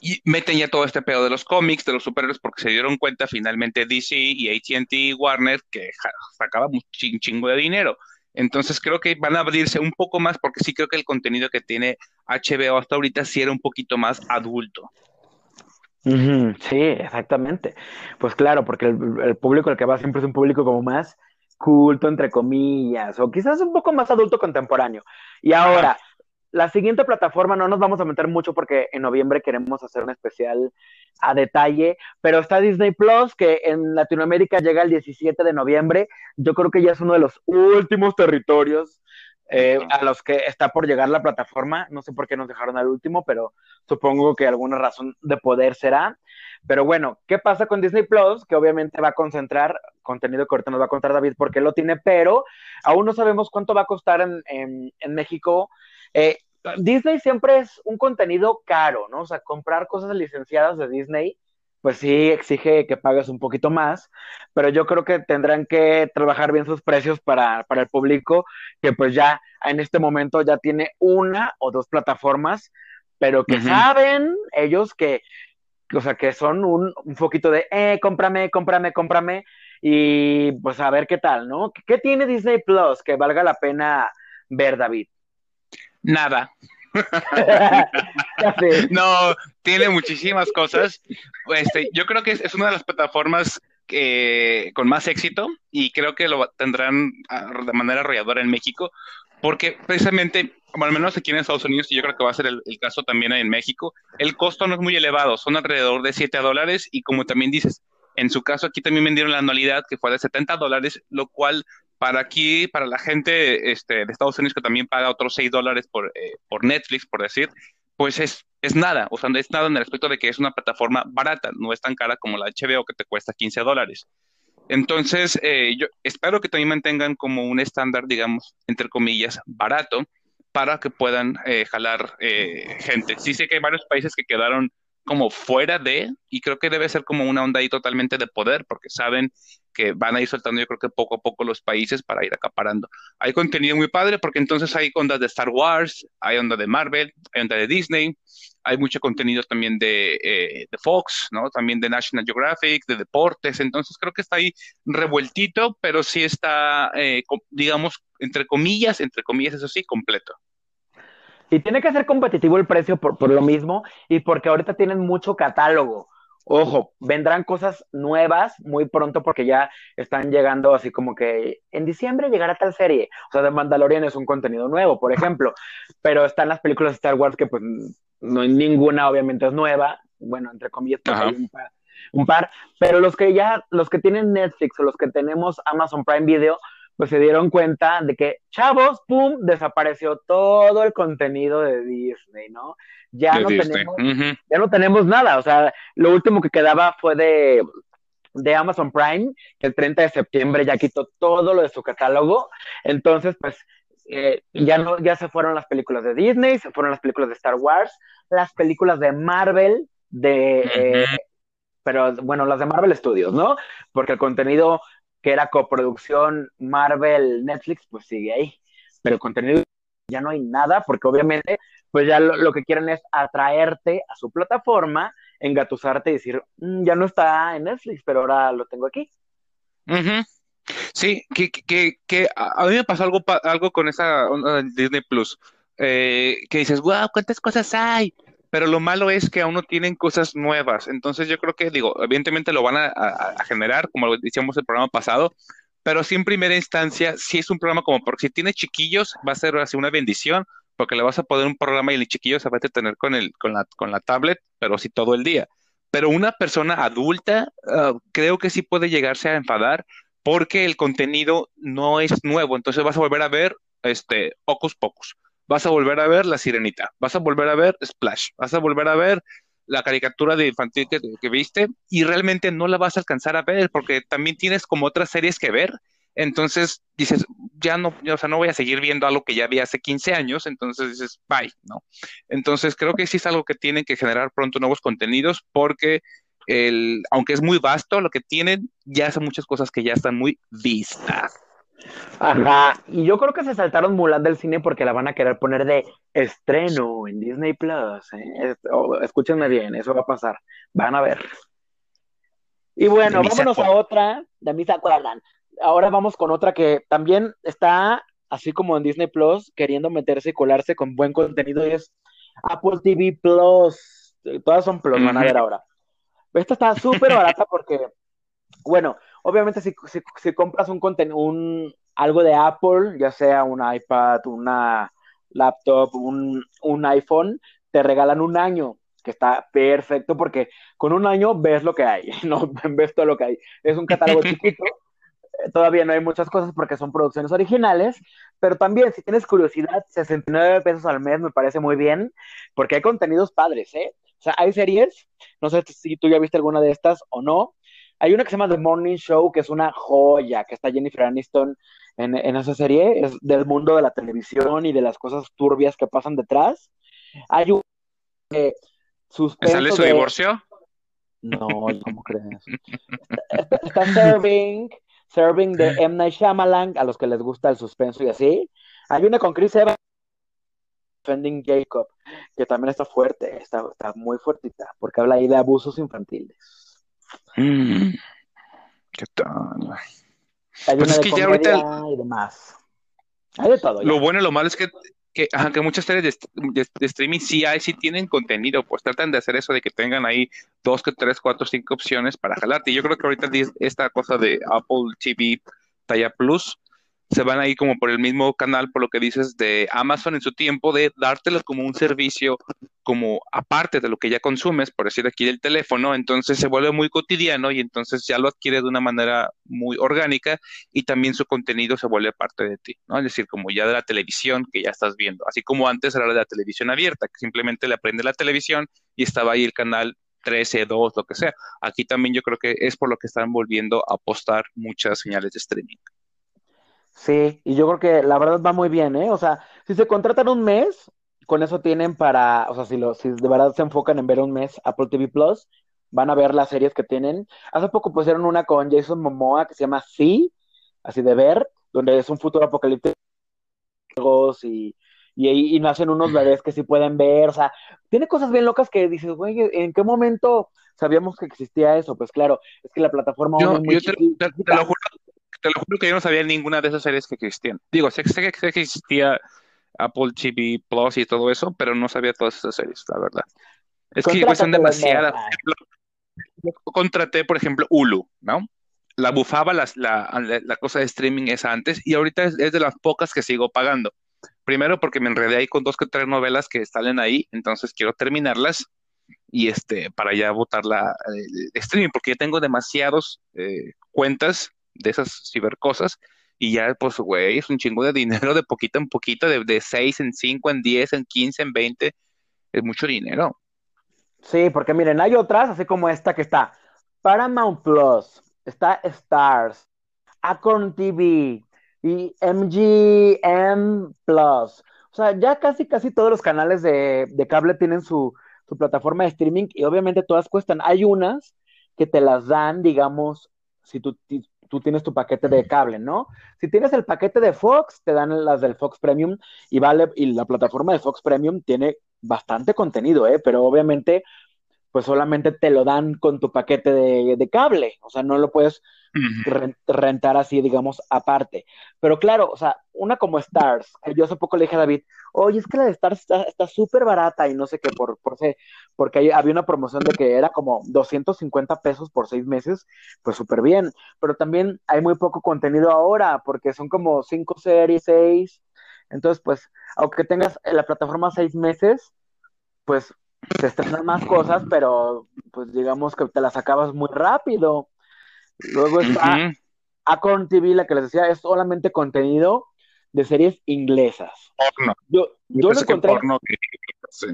y meten ya todo este pedo de los cómics, de los superhéroes, porque se dieron cuenta finalmente DC y ATT y Warner que sacaba un chingo de dinero. Entonces creo que van a abrirse un poco más, porque sí creo que el contenido que tiene HBO hasta ahorita sí era un poquito más adulto. sí, exactamente. Pues claro, porque el, público al que va siempre es un público como más culto, entre comillas, o quizás un poco más adulto contemporáneo. Y ahora, la siguiente plataforma no nos vamos a meter mucho porque en noviembre queremos hacer un especial a detalle, pero está Disney Plus, que en Latinoamérica llega el 17 de noviembre. Yo creo que ya es uno de los últimos territorios eh, a los que está por llegar la plataforma. No sé por qué nos dejaron al último, pero supongo que alguna razón de poder será. Pero bueno, ¿qué pasa con Disney Plus? Que obviamente va a concentrar contenido que ahorita nos va a contar David porque lo tiene, pero aún no sabemos cuánto va a costar en, en México eh, Disney siempre es un contenido caro, ¿no? O sea, comprar cosas licenciadas de Disney, pues sí exige que pagues un poquito más, pero yo creo que tendrán que trabajar bien sus precios para, el público, que pues ya en este momento ya tiene una o dos plataformas, pero que saben ellos que, o sea, que son un, un poquito de, eh, cómprame, cómprame, cómprame, y pues a ver qué tal, ¿no? ¿Qué tiene Disney Plus que valga la pena ver, David? Nada. no, tiene muchísimas cosas. Este, yo creo que es, una de las plataformas con más éxito y creo que lo tendrán ah, de manera arrolladora en México, porque precisamente, al menos aquí en Estados Unidos, y yo creo que va a ser el, caso también en México, el costo no es muy elevado, son alrededor de 7 dólares y como también dices, en su caso aquí también vendieron la anualidad que fue de 70 dólares, lo cual para aquí, para la gente este, de Estados Unidos que también paga otros 6 dólares por, eh, por Netflix, por decir, pues es, es nada, o sea, no es nada en el aspecto de que es una plataforma barata, no es tan cara como la HBO que te cuesta 15 dólares. Entonces, eh, yo espero que también mantengan como un estándar, digamos, entre comillas, barato, para que puedan eh, jalar gente. Sí sé que hay varios países que quedaron como fuera de, y creo que debe ser como una onda ahí totalmente de poder, porque saben que van a ir soltando yo creo que poco a poco los países para ir acaparando. Hay contenido muy padre porque entonces hay ondas de Star Wars, hay onda de Marvel, hay onda de Disney, hay mucho contenido también de, eh, de Fox, ¿no? También de National Geographic, de deportes, entonces creo que está ahí revueltito, pero sí está, eh, digamos, entre comillas, entre comillas, eso sí, completo. Y tiene que ser competitivo el precio por, por lo mismo y porque ahorita tienen mucho catálogo. Ojo, vendrán cosas nuevas muy pronto porque ya están llegando así como que en diciembre llegará tal serie. O sea, The Mandalorian es un contenido nuevo, por ejemplo. Pero están las películas de Star Wars que pues no hay ninguna obviamente es nueva. Bueno, entre comillas, pues, hay un par, un par. Pero los que ya, los que tienen Netflix o los que tenemos Amazon Prime Video, pues se dieron cuenta de que, chavos, pum, desapareció todo el contenido de Disney, ¿no? Ya, no tenemos, ya no tenemos nada, o sea, lo último que quedaba fue de, de Amazon Prime, que el 30 de septiembre ya quitó todo lo de su catálogo, entonces, pues, eh, ya no, ya se fueron las películas de Disney, se fueron las películas de Star Wars, las películas de Marvel, de, eh, pero bueno, las de Marvel Studios, ¿no? Porque el contenido que era coproducción Marvel Netflix, pues sigue ahí. Pero contenido ya no hay nada, porque obviamente, pues ya lo, que quieren es atraerte a su plataforma, engatusarte y decir, mm, ya no está en Netflix, pero ahora lo tengo aquí. Sí, que, que, que, a mí me pasó algo, algo con esa Disney Plus, eh, que dices, wow, ¿cuántas cosas hay? Pero lo malo es que aún no tienen cosas nuevas. Entonces yo creo que, digo, evidentemente lo van a, generar, como lo decíamos el programa pasado, pero sí en primera instancia, si es un programa como, porque si tiene chiquillos, va a ser así una bendición, porque le vas a poner un programa y el chiquillo se va a tener con, el, con, la, con la tablet, pero sí todo el día. Pero una persona adulta, ah, creo que sí puede llegarse a enfadar porque el contenido no es nuevo, entonces vas a volver a ver este Ocus Pocus vas a volver a ver La Sirenita, vas a volver a ver Splash, vas a volver a ver la caricatura de infantil que, viste y realmente no la vas a alcanzar a ver porque también tienes como otras series que ver. Entonces dices, ya no, o sea, no voy a seguir viendo algo que ya vi hace 15 años, entonces dices, bye, ¿no? Entonces creo que sí es algo que tienen que generar pronto nuevos contenidos porque el, aunque es muy vasto lo que tienen, ya son muchas cosas que ya están muy vistas. Ajá, y yo creo que se saltaron Mulan del cine porque la van a querer poner de estreno en Disney Plus. ¿eh? escúchenme bien, eso va a pasar. Van a ver. Y bueno, vámonos a otra. De mí se acuerdan. Ahora vamos con otra que también está, así como en Disney Plus, queriendo meterse y colarse con buen contenido. Y es Apple TV Plus. Todas son Plus, van a ver ahora. Esta está súper barata porque, bueno, obviamente si, si, compras un contenido, un, algo de Apple, ya sea un iPad, una laptop, un, un iPhone, te regalan un año, que está perfecto porque con un año ves lo que hay, no ves todo lo que hay. Es un catálogo chiquito, todavía no hay muchas cosas porque son producciones originales, pero también si tienes curiosidad, 69 pesos al mes me parece muy bien, porque hay contenidos padres, ¿eh? O sea, hay series, no sé si tú ya viste alguna de estas o no, hay una que se llama The Morning Show, que es una joya, que está Jennifer Aniston en, esa serie, es del mundo de la televisión y de las cosas turbias que pasan detrás. Hay un eh, ¿Sale su divorcio? No, ¿cómo crees? Está, Serving, Serving de M. Night Shyamalan, a los que les gusta el suspenso y así. Hay una con Chris Evans, Defending Jacob, que también está fuerte, está, está muy fuertita, porque habla ahí de abusos infantiles. Mm. ¿Qué tal? pues es que ya ahorita. Y demás. Hay de todo. Lo bueno y lo malo es que, que, que muchas series de, streaming sí hay, sí tienen contenido, pues tratan de hacer eso de que tengan ahí dos, tres, cuatro, cinco opciones para jalarte. Y yo creo que ahorita esta cosa de Apple TV Talla Plus se van ahí como por el mismo canal, por lo que dices, de Amazon en su tiempo, de dártelo como un servicio, como aparte de lo que ya consumes, por decir aquí del teléfono, entonces se vuelve muy cotidiano y entonces ya lo adquiere de una manera muy orgánica y también su contenido se vuelve parte de ti, ¿no? Es decir, como ya de la televisión que ya estás viendo, así como antes era la televisión abierta, que simplemente le aprende la televisión y estaba ahí el canal 13, 2, lo que sea. Aquí también yo creo que es por lo que están volviendo a apostar muchas señales de streaming. Sí, y yo creo que la verdad va muy bien, ¿eh? O sea, si se contratan un mes, con eso tienen para, o sea, si, lo, si de verdad se enfocan en ver un mes Apple TV Plus, van a ver las series que tienen. Hace poco pusieron una con Jason Momoa que se llama Sí, así de ver, donde es un futuro apocalíptico y, y, y nacen unos bebés que sí pueden ver, o sea, tiene cosas bien locas que dices, güey, ¿en qué momento sabíamos que existía eso? Pues claro, es que la plataforma... Yo, muy yo te, te, lo juro, te lo juro que yo no sabía ninguna de esas series que existían. Digo, sé, sé, sé que existía Apple TV Plus y todo eso, pero no sabía todas esas series, la verdad. Es que son demasiadas. Yo contraté, por ejemplo, Hulu, ¿no? La bufaba la, la, cosa de streaming esa antes y ahorita es, de las pocas que sigo pagando. Primero porque me enredé ahí con dos que tres novelas que salen ahí, entonces quiero terminarlas y este para ya votar la eh, streaming porque ya tengo demasiados eh, cuentas de esas cibercosas y ya, pues, güey, es un chingo de dinero de poquito en poquito, de, de 6 en 5, en 10, en 15, en 20. Es mucho dinero. Sí, porque miren, hay otras, así como esta que está Paramount Plus, está Stars, Acorn TV y MGM Plus. O sea, ya casi, casi todos los canales de, de cable tienen su, su plataforma de streaming y obviamente todas cuestan. Hay unas que te las dan, digamos, si tú tú tienes tu paquete de cable, ¿no? Si tienes el paquete de Fox, te dan las del Fox Premium y vale, y la plataforma de Fox Premium tiene bastante contenido, ¿eh? Pero obviamente, pues solamente te lo dan con tu paquete de, de cable, o sea, no lo puedes rentar así, digamos, aparte. Pero claro, o sea, una como Stars, yo hace poco le dije a David, oye, es que la de Stars está súper barata y no sé qué, por, por porque había una promoción de que era como 250 pesos por seis meses, pues súper bien. Pero también hay muy poco contenido ahora, porque son como cinco series, seis. Entonces, pues, aunque tengas la plataforma seis meses, pues se estrenan más cosas, pero pues digamos que te las acabas muy rápido. Luego está Acorn TV, la que les decía, es solamente contenido de series inglesas. Porno. Yo, yo, lo encontré.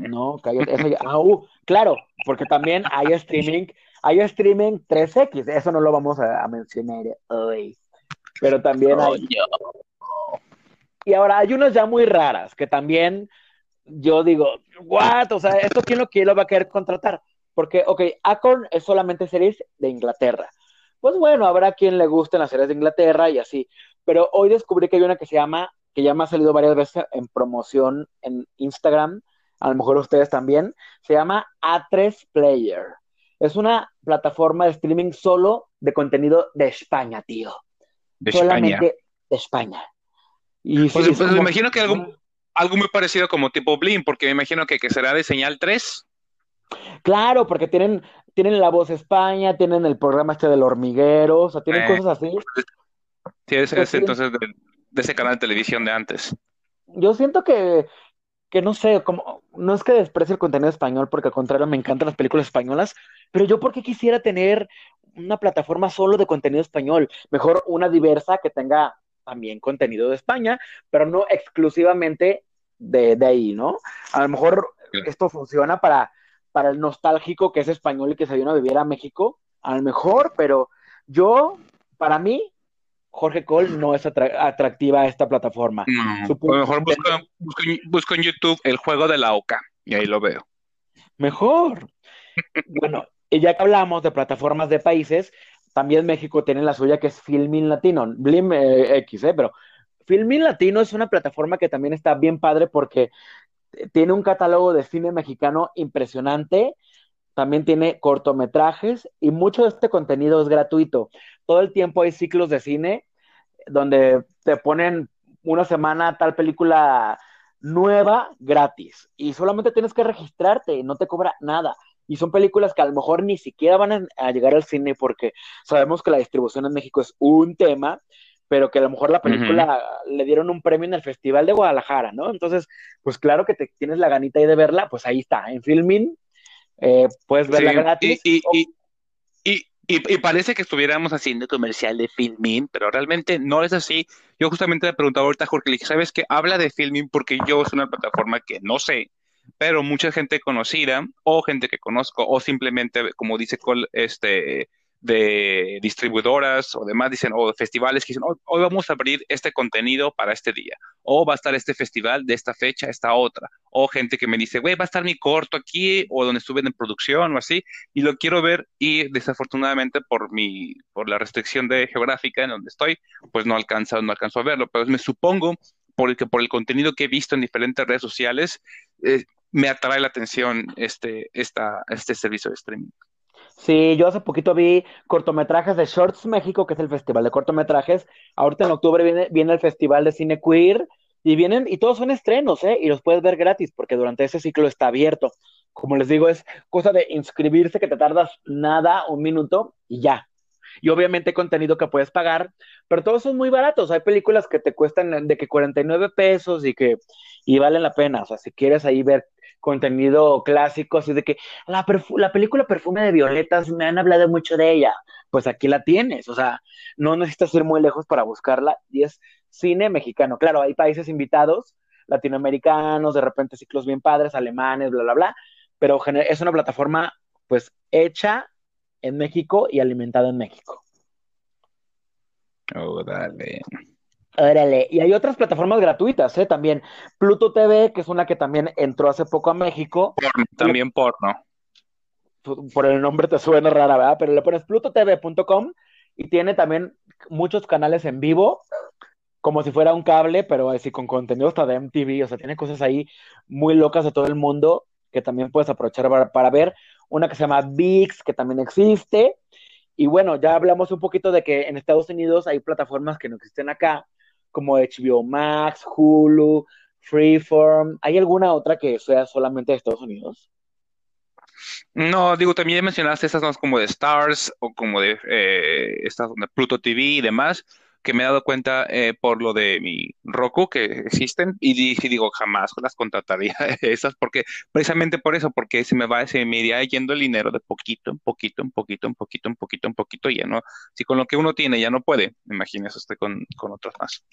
No, cállate. Ah, uh, claro, porque también hay streaming, hay streaming 3X, eso no lo vamos a, mencionar hoy. Pero también hay. Y ahora hay unas ya muy raras que también yo digo, what? O sea, ¿esto quién lo, quién lo va a querer contratar? Porque, ok, Acorn es solamente series de Inglaterra pues bueno, habrá quien le gusten las series de Inglaterra y así. Pero hoy descubrí que hay una que se llama, que ya me ha salido varias veces en promoción en Instagram, a lo mejor ustedes también, se llama A3 Player. Es una plataforma de streaming solo de contenido de España, tío. De Solamente España. de España. Y pues, pues me imagino que algo, algo muy parecido como tipo Blim, porque me imagino que, que será de señal 3. Claro, porque tienen, tienen La Voz España, tienen el programa este del hormiguero, o sea, tienen eh, cosas así. Sí, es, entonces de, ese canal de televisión de antes. Yo siento que, que no sé, como, no es que desprecie el contenido español, porque al contrario me encantan las películas españolas, pero yo porque quisiera tener una plataforma solo de contenido español, mejor una diversa que tenga también contenido de España, pero no exclusivamente de, de ahí, ¿no? A lo mejor esto funciona para para el nostálgico que es español y que se vino a vivir a México, a lo mejor, pero yo, para mí, Jorge Cole no es atractiva a esta plataforma. No, a lo mejor busco, en YouTube el juego de la OCA y ahí lo veo. Mejor. bueno, y ya que hablamos de plataformas de países, también México tiene la suya que es Filmin Latino, Blim eh, X, eh, pero Filmin Latino es una plataforma que también está bien padre porque tiene un catálogo de cine mexicano impresionante, también tiene cortometrajes y mucho de este contenido es gratuito. Todo el tiempo hay ciclos de cine donde te ponen una semana tal película nueva gratis y solamente tienes que registrarte y no te cobra nada. Y son películas que a lo mejor ni siquiera van a llegar al cine porque sabemos que la distribución en México es un tema, pero que a lo mejor la película le dieron un premio en el Festival de Guadalajara, ¿no? Entonces, pues claro que te tienes la ganita ahí de verla, pues ahí está, en Filmin, eh, puedes verla gratis. Y, y, y, parece que estuviéramos haciendo comercial de Filmin, pero realmente no es así. Yo justamente le preguntaba ahorita a Jorge, le dije, ¿sabes qué? Habla de Filmin porque yo es una plataforma que no sé, pero mucha gente conocida, o gente que conozco, o simplemente, como dice Cole, este de distribuidoras o demás, dicen, o festivales que dicen, hoy vamos a abrir este contenido para este día, o va a estar este festival de esta fecha, esta otra, o gente que me dice, güey, va a estar mi corto aquí, o donde estuve en producción o así, y lo quiero ver, y desafortunadamente por mi, por la restricción de geográfica en donde estoy, pues no alcanza, no alcanzo a verlo, pero me supongo porque por el contenido que he visto en diferentes redes sociales, eh, me atrae la atención este, esta, este servicio de streaming. Sí, yo hace poquito vi cortometrajes de Shorts México, que es el festival de cortometrajes. Ahorita en octubre viene, viene el festival de cine queer y vienen, y todos son estrenos, ¿eh? Y los puedes ver gratis porque durante ese ciclo está abierto. Como les digo, es cosa de inscribirse que te tardas nada, un minuto y ya. Y obviamente contenido que puedes pagar, pero todos son muy baratos. Hay películas que te cuestan de que 49 pesos y que y valen la pena. O sea, si quieres ahí ver contenido clásico, así de que la, la película Perfume de Violetas, me han hablado mucho de ella, pues aquí la tienes, o sea, no necesitas ir muy lejos para buscarla y es cine mexicano. Claro, hay países invitados, latinoamericanos, de repente ciclos bien padres, alemanes, bla, bla, bla, pero es una plataforma pues hecha en México y alimentada en México. Oh, dale. Órale, y hay otras plataformas gratuitas, ¿eh? También Pluto TV, que es una que también entró hace poco a México. también porno. Por el nombre te suena rara, ¿verdad? Pero le pones plutotv.com y tiene también muchos canales en vivo, como si fuera un cable, pero así con contenido hasta de MTV, o sea, tiene cosas ahí muy locas de todo el mundo que también puedes aprovechar para, para ver. Una que se llama VIX, que también existe. Y bueno, ya hablamos un poquito de que en Estados Unidos hay plataformas que no existen acá, como HBO Max, Hulu, Freeform. ¿Hay alguna otra que sea solamente de Estados Unidos? No, digo, también mencionaste estas más como de Stars o como de eh, estas Pluto TV y demás, que me he dado cuenta eh, por lo de mi Roku que existen y dije, digo, jamás las contrataría esas porque precisamente por eso, porque se me va, se me iría yendo el dinero de poquito en poquito, en poquito, en poquito, en poquito, en poquito, y ya no, si con lo que uno tiene ya no puede, imagínese usted con, con más.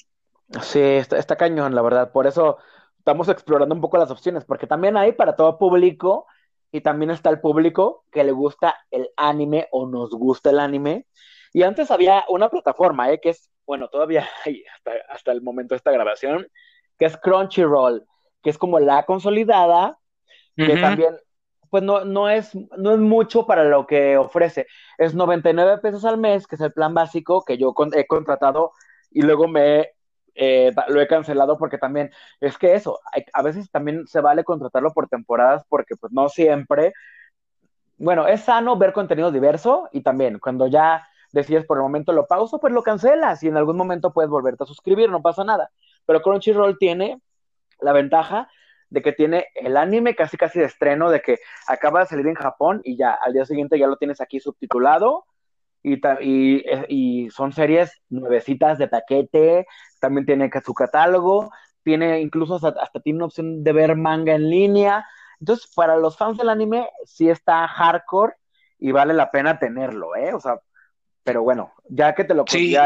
Sí, está, cañón, la verdad. Por eso estamos explorando un poco las opciones, porque también hay para todo público y también está el público que le gusta el anime o nos gusta el anime. Y antes había una plataforma, ¿eh? que es, bueno, todavía hay hasta, el momento de esta grabación, que es Crunchyroll, que es como la consolidada, que también, pues no, no, es, no es mucho para lo que ofrece. Es 99 pesos al mes, que es el plan básico que yo he contratado y luego me eh, lo he cancelado porque también es que eso, a veces también se vale contratarlo por temporadas porque pues no siempre, bueno, es sano ver contenido diverso y también cuando ya decides por el momento lo pauso, pues lo cancelas y en algún momento puedes volverte a suscribir, no pasa nada. Pero Crunchyroll tiene la ventaja de que tiene el anime casi casi de estreno, de que acaba de salir en Japón y ya al día siguiente ya lo tienes aquí subtitulado y, y, y son series nuevecitas de paquete, también tiene su catálogo, tiene incluso hasta, tiene una opción de ver manga en línea. Entonces, para los fans del anime, sí está hardcore y vale la pena tenerlo, ¿eh? O sea, pero bueno, ya que te lo... Sí,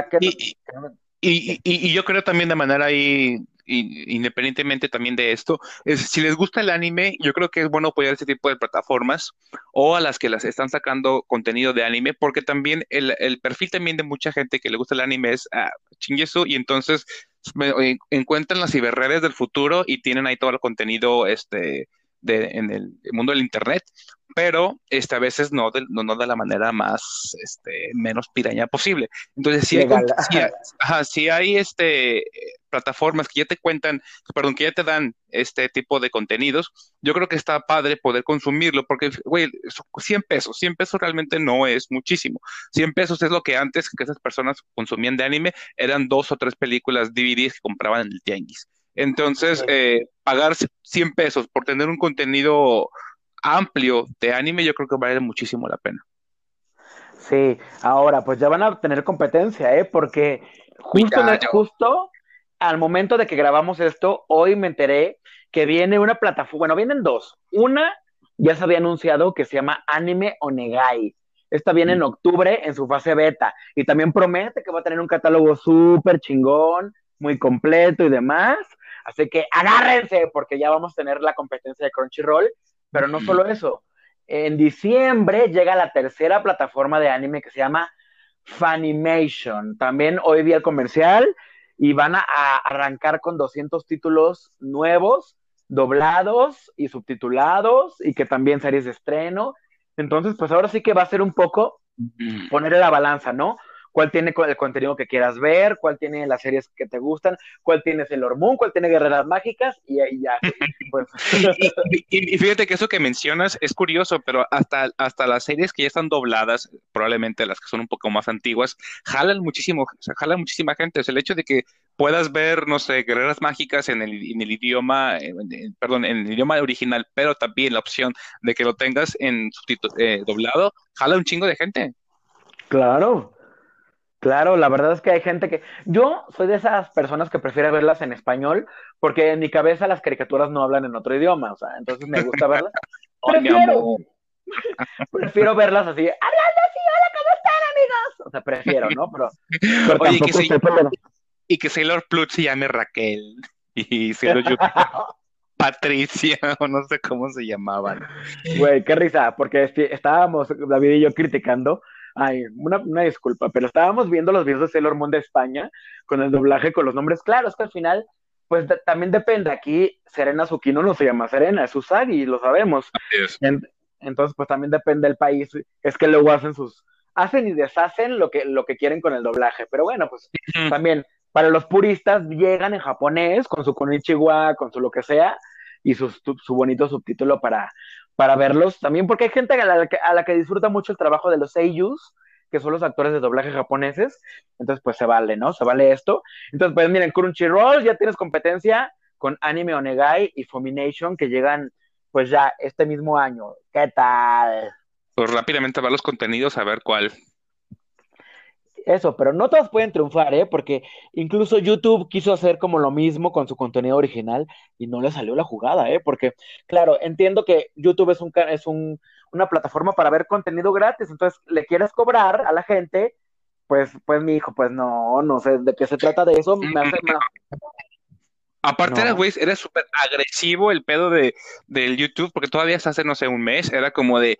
y, y, yo creo también de manera ahí independientemente también de esto, es, si les gusta el anime, yo creo que es bueno apoyar este tipo de plataformas o a las que las están sacando contenido de anime, porque también el, perfil también de mucha gente que le gusta el anime es ah, chingueso y entonces encuentran las ciberredes del futuro y tienen ahí todo el contenido este, de, en el mundo del internet pero este, a veces no de, no, de la manera más, este, menos piraña posible. Entonces, si hay, si, hay este, plataformas que ya te cuentan, perdón, que ya te dan este tipo de contenidos, yo creo que está padre poder consumirlo, porque, güey, 100 pesos, 100 pesos realmente no es muchísimo. 100 pesos es lo que antes que esas personas consumían de anime, eran dos o tres películas DVDs que compraban en el tianguis. Entonces, eh, pagar 100 pesos por tener un contenido amplio de anime, yo creo que vale muchísimo la pena. Sí, ahora pues ya van a tener competencia, ¿eh? Porque justo, justo al momento de que grabamos esto, hoy me enteré que viene una plataforma, bueno, vienen dos. Una ya se había anunciado que se llama Anime Onegai. Esta viene en mm. octubre en su fase beta y también promete que va a tener un catálogo súper chingón, muy completo y demás. Así que agárrense porque ya vamos a tener la competencia de Crunchyroll pero no solo eso, en diciembre llega la tercera plataforma de anime que se llama Funimation. También hoy vi el comercial y van a, arrancar con 200 títulos nuevos, doblados y subtitulados y que también series de estreno. Entonces, pues ahora sí que va a ser un poco poner la balanza, ¿no? Cuál tiene el contenido que quieras ver, cuál tiene las series que te gustan, cuál tiene el Moon, cuál tiene Guerreras Mágicas, y ahí ya. Pues. y, fíjate que eso que mencionas es curioso, pero hasta, hasta las series que ya están dobladas, probablemente las que son un poco más antiguas, jalan muchísimo, jalan muchísima gente. O el hecho de que puedas ver, no sé, Guerreras Mágicas en el, en el idioma, perdón, en el idioma original, pero también la opción de que lo tengas en eh, doblado, jala un chingo de gente. Claro, Claro, la verdad es que hay gente que... Yo soy de esas personas que prefiere verlas en español porque en mi cabeza las caricaturas no hablan en otro idioma, o sea, entonces me gusta verlas. prefiero, prefiero verlas así, hablando así, hola, ¿cómo están, amigos? O sea, prefiero, ¿no? Pero, Oye, que y que Sailor Pluto se llame Raquel y Sailor Patricia, o no sé cómo se llamaban. Güey, qué risa, porque estábamos David y yo criticando Ay, una, disculpa, pero estábamos viendo los videos de Sailor Moon de España con el doblaje con los nombres claros, que al final, pues también depende. Aquí Serena Tsukino no se llama Serena, es Usagi, lo sabemos. entonces, pues también depende del país. Es que luego hacen sus. Hacen y deshacen lo que, lo que quieren con el doblaje. Pero bueno, pues también para los puristas llegan en japonés con su konichiwa, con su lo que sea, y su, su bonito subtítulo para, para verlos también, porque hay gente a la, que, disfruta mucho el trabajo de los seiyus, que son los actores de doblaje japoneses, entonces pues se vale, ¿no? Se vale esto. Entonces, pues miren, Crunchyroll ya tienes competencia con Anime Onegai y Fomination que llegan pues ya este mismo año. ¿Qué tal? Pues rápidamente va los contenidos a ver cuál eso, pero no todos pueden triunfar, ¿eh? Porque incluso YouTube quiso hacer como lo mismo con su contenido original y no le salió la jugada, ¿eh? Porque, claro, entiendo que YouTube es, un, es un, una plataforma para ver contenido gratis, entonces le quieres cobrar a la gente, pues, pues mi hijo, pues no, no sé de qué se trata de eso, me hace Aparte era, güey, era súper agresivo el pedo de, del YouTube, porque todavía hace, no sé, un mes, era como de,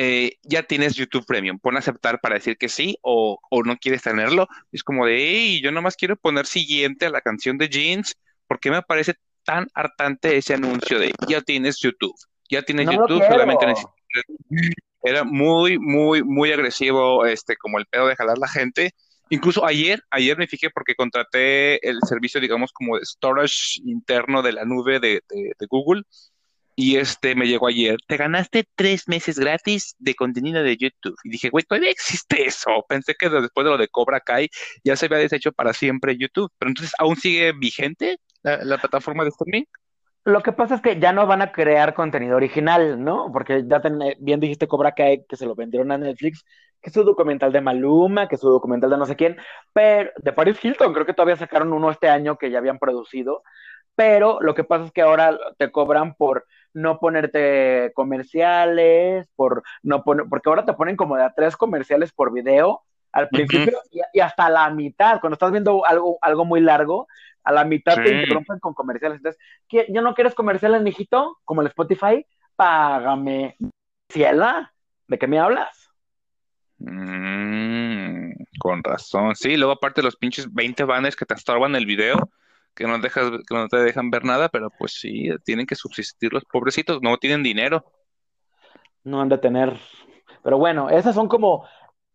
eh, ya tienes YouTube Premium, pon aceptar para decir que sí o, no quieres tenerlo. Es como de, hey, yo nomás quiero poner siguiente a la canción de Jeans, porque me parece tan hartante ese anuncio de ya tienes YouTube, ya tienes YouTube, solamente necesitas. Era muy, muy, muy agresivo, este, como el pedo de jalar la gente. Incluso ayer, ayer me fijé porque contraté el servicio, digamos, como de storage interno de la nube de Google y este me llegó ayer, te ganaste tres meses gratis de contenido de YouTube. Y dije, güey, todavía existe eso. Pensé que después de lo de Cobra Kai ya se había deshecho para siempre YouTube. Pero entonces, ¿aún sigue vigente la, plataforma de streaming? Lo que pasa es que ya no van a crear contenido original, ¿no? Porque ya bien dijiste Cobra Kai que se lo vendieron a Netflix, que es su documental de Maluma, que es su documental de no sé quién, pero de Paris Hilton, creo que todavía sacaron uno este año que ya habían producido, pero lo que pasa es que ahora te cobran por no ponerte comerciales, por no poner, porque ahora te ponen como de a tres comerciales por video al principio y, hasta la mitad, cuando estás viendo algo, algo muy largo, a la mitad te interrumpen con comerciales. Entonces, ¿yo no quieres comerciales, mijito? Como el Spotify, págame. Ciela, ¿de qué me hablas? Mm, con razón. Sí, luego aparte los pinches 20 banners que te estorban el video, que no, dejas, que no te dejan ver nada, pero pues sí, tienen que subsistir los pobrecitos, no tienen dinero. No han de tener. Pero bueno, esas son como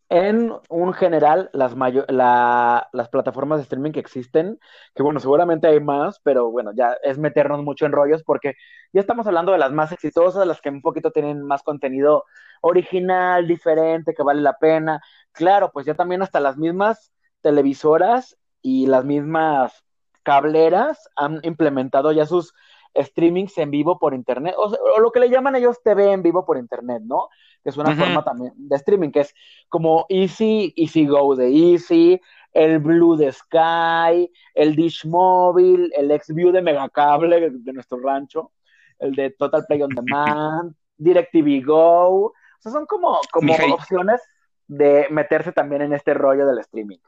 en un general las, las plataformas de streaming que existen, que bueno, seguramente hay más, pero bueno, ya es meternos mucho en rollos porque ya estamos hablando de las más exitosas, las que un poquito tienen más contenido original, diferente, que vale la pena. Claro, pues ya también hasta las mismas televisoras y las mismas cableras han implementado ya sus streamings en vivo por internet, o, lo que le llaman ellos TV en vivo por internet, ¿no? Que es una forma también de streaming, que es como Easy, Easy Go de Easy, el Blue de Sky, el Dish Móvil, el Xview de Megacable de nuestro rancho, el de Total Play on Demand, DirecTV Go, o sea, son como, como opciones de meterse también en este rollo del streaming.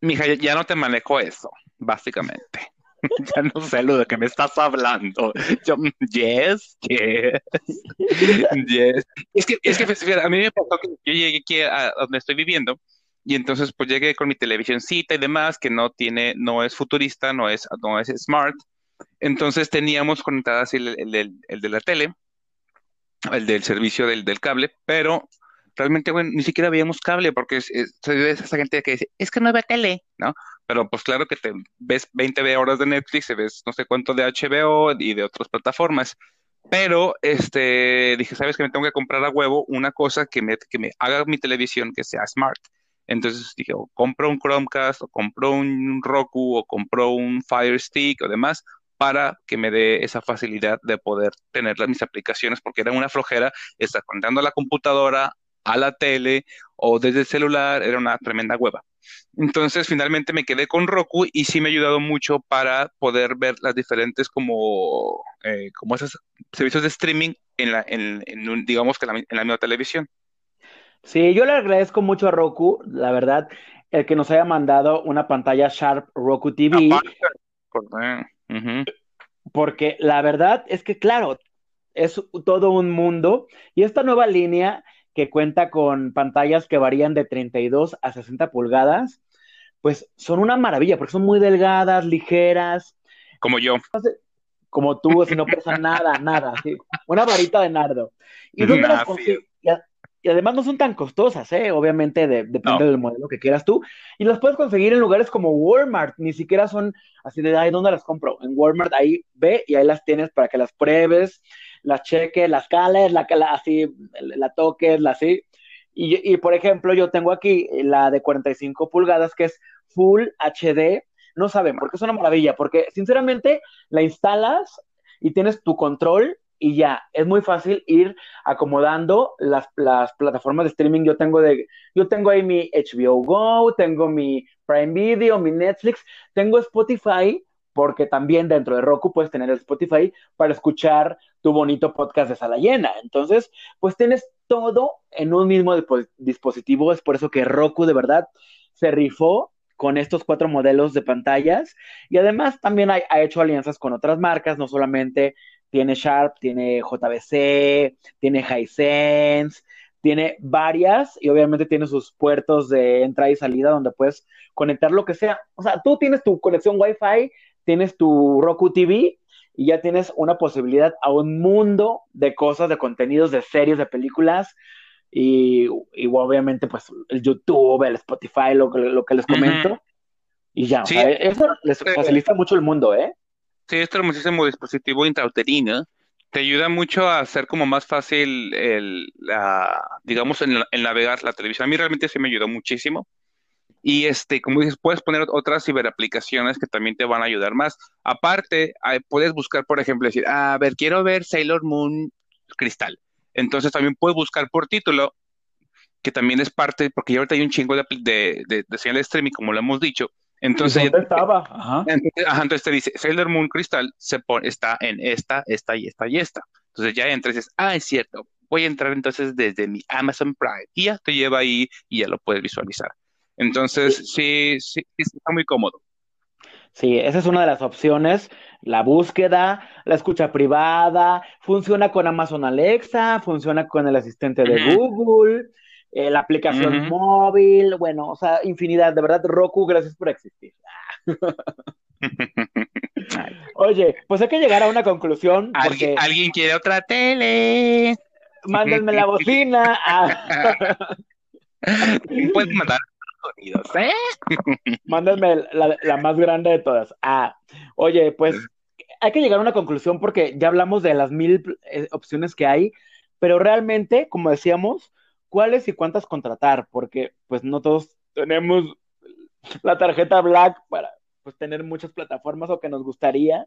Mija, ya no te manejo eso, básicamente. ya no sé lo de que me estás hablando. Yo, yes, yes, yes. Es que, es que a mí me pasó que yo llegué aquí a, donde estoy viviendo y entonces pues llegué con mi televisioncita y demás que no tiene, no es futurista, no es, no es smart. Entonces teníamos conectadas el, el, el, de la tele, el del servicio del, del cable, pero realmente, bueno, ni siquiera veíamos cable porque es, esa gente que dice, es que no ve tele, ¿no? Pero pues claro que te ves 20 horas de Netflix, ves no sé cuánto de HBO y de otras plataformas. Pero este, dije, ¿sabes que me tengo que comprar a huevo una cosa que me, que me haga mi televisión que sea smart? Entonces dije, o compro un Chromecast, o compro un Roku, o compro un Fire Stick o demás, para que me dé esa facilidad de poder tener mis aplicaciones, porque era una flojera estar conectando a la computadora, a la tele o desde el celular, era una tremenda hueva. Entonces finalmente me quedé con Roku y sí me ha ayudado mucho para poder ver las diferentes como, eh, como esos servicios de streaming en la, en, digamos que en la, misma televisión. Sí, yo le agradezco mucho a Roku, la verdad, el que nos haya mandado una pantalla Sharp Roku TV. Porque la verdad es que, claro, es todo un mundo y esta nueva línea que cuenta con pantallas que varían de 32 a 60 pulgadas, pues son una maravilla, porque son muy delgadas, ligeras. Como yo. Como tú, si no pesa nada, nada. Una varita de nardo. ¿Y dónde las Y, además no son tan costosas, ¿eh? Obviamente depende del modelo que quieras tú. Y las puedes conseguir en lugares como Walmart, ni siquiera son así de, ay, ¿dónde las compro? En Walmart ahí ve y ahí las tienes para que las pruebes las cheques, las cales, la, la, así, la toques, la así. Y, y, por ejemplo, yo tengo aquí la de 45 pulgadas que es Full HD. No saben, porque es una maravilla, porque sinceramente la instalas y tienes tu control y ya, es muy fácil ir acomodando las, las, plataformas de streaming. Yo tengo de, yo tengo ahí mi HBO Go, tengo mi Prime Video, mi Netflix, tengo Spotify porque también dentro de Roku puedes tener el Spotify para escuchar tu bonito podcast de sala llena. Entonces, pues tienes todo en un mismo dispositivo. Es por eso que Roku de verdad se rifó con estos cuatro modelos de pantallas y además también ha, hecho alianzas con otras marcas, no solamente tiene Sharp, tiene JBC, tiene Hisense, tiene varias y obviamente tiene sus puertos de entrada y salida donde puedes conectar lo que sea. O sea, tú tienes tu conexión Wi-Fi tienes tu Roku TV y ya tienes una posibilidad a un mundo de cosas, de contenidos, de series, de películas y, obviamente pues el YouTube, el Spotify, lo, lo que les comento. Y ya, eso les facilita mucho el mundo, ¿eh? Sí, este hermosísimo dispositivo intrauterino te ayuda mucho a hacer como más fácil el, digamos, el, el, navegar la televisión. A mí realmente sí me ayudó muchísimo. Y este, como dices, puedes poner otras ciberaplicaciones que también te van a ayudar más. Aparte, puedes buscar, por ejemplo, decir, a ver, quiero ver Sailor Moon Cristal. Entonces también puedes buscar por título, que también es parte, porque ya ahorita hay un chingo de, de, de, señal de streaming, como lo hemos dicho. Entonces, ¿Dónde estaba? Ajá. Entonces, te dice, Sailor Moon Cristal se pone, está en esta, esta y esta y esta. Entonces ya entras y dices, ah, es cierto, voy a entrar entonces desde mi Amazon Prime y ya te lleva ahí y ya lo puedes visualizar. Entonces, sí, sí, está muy cómodo. Sí, esa es una de las opciones. La búsqueda, la escucha privada, funciona con Amazon Alexa, funciona con el asistente de Google, eh, la aplicación móvil, bueno, o sea, infinidad. De verdad, Roku, gracias por existir. Oye, pues hay que llegar a una conclusión. Porque... ¿Alguien, quiere otra tele? Mándenme la bocina. Puedes mandar sonidos, ¿eh? Mándame la, más grande de todas. Ah, oye, pues hay que llegar a una conclusión porque ya hablamos de las mil eh, opciones que hay, pero realmente, como decíamos, ¿cuáles y cuántas contratar? Porque pues no todos tenemos la tarjeta Black para pues, tener muchas plataformas o que nos gustaría,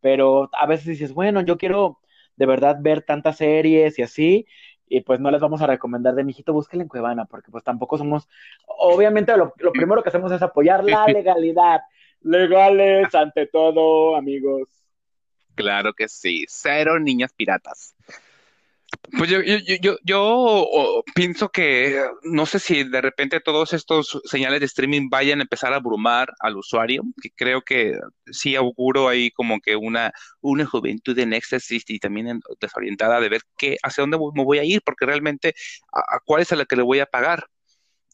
pero a veces dices, bueno, yo quiero de verdad ver tantas series y así, y pues no les vamos a recomendar de mijito, búsquela en Cuevana, porque pues tampoco somos, obviamente lo, primero que hacemos es apoyar la legalidad, legales ante todo, amigos. Claro que sí, cero niñas piratas. Pues yo, yo, yo, yo pienso que no sé si de repente todos estos señales de streaming vayan a empezar a abrumar al usuario, que creo que sí auguro ahí como que una, una juventud en éxtasis y también desorientada de ver qué, hacia dónde me voy a ir, porque realmente a, cuál es a la que le voy a pagar.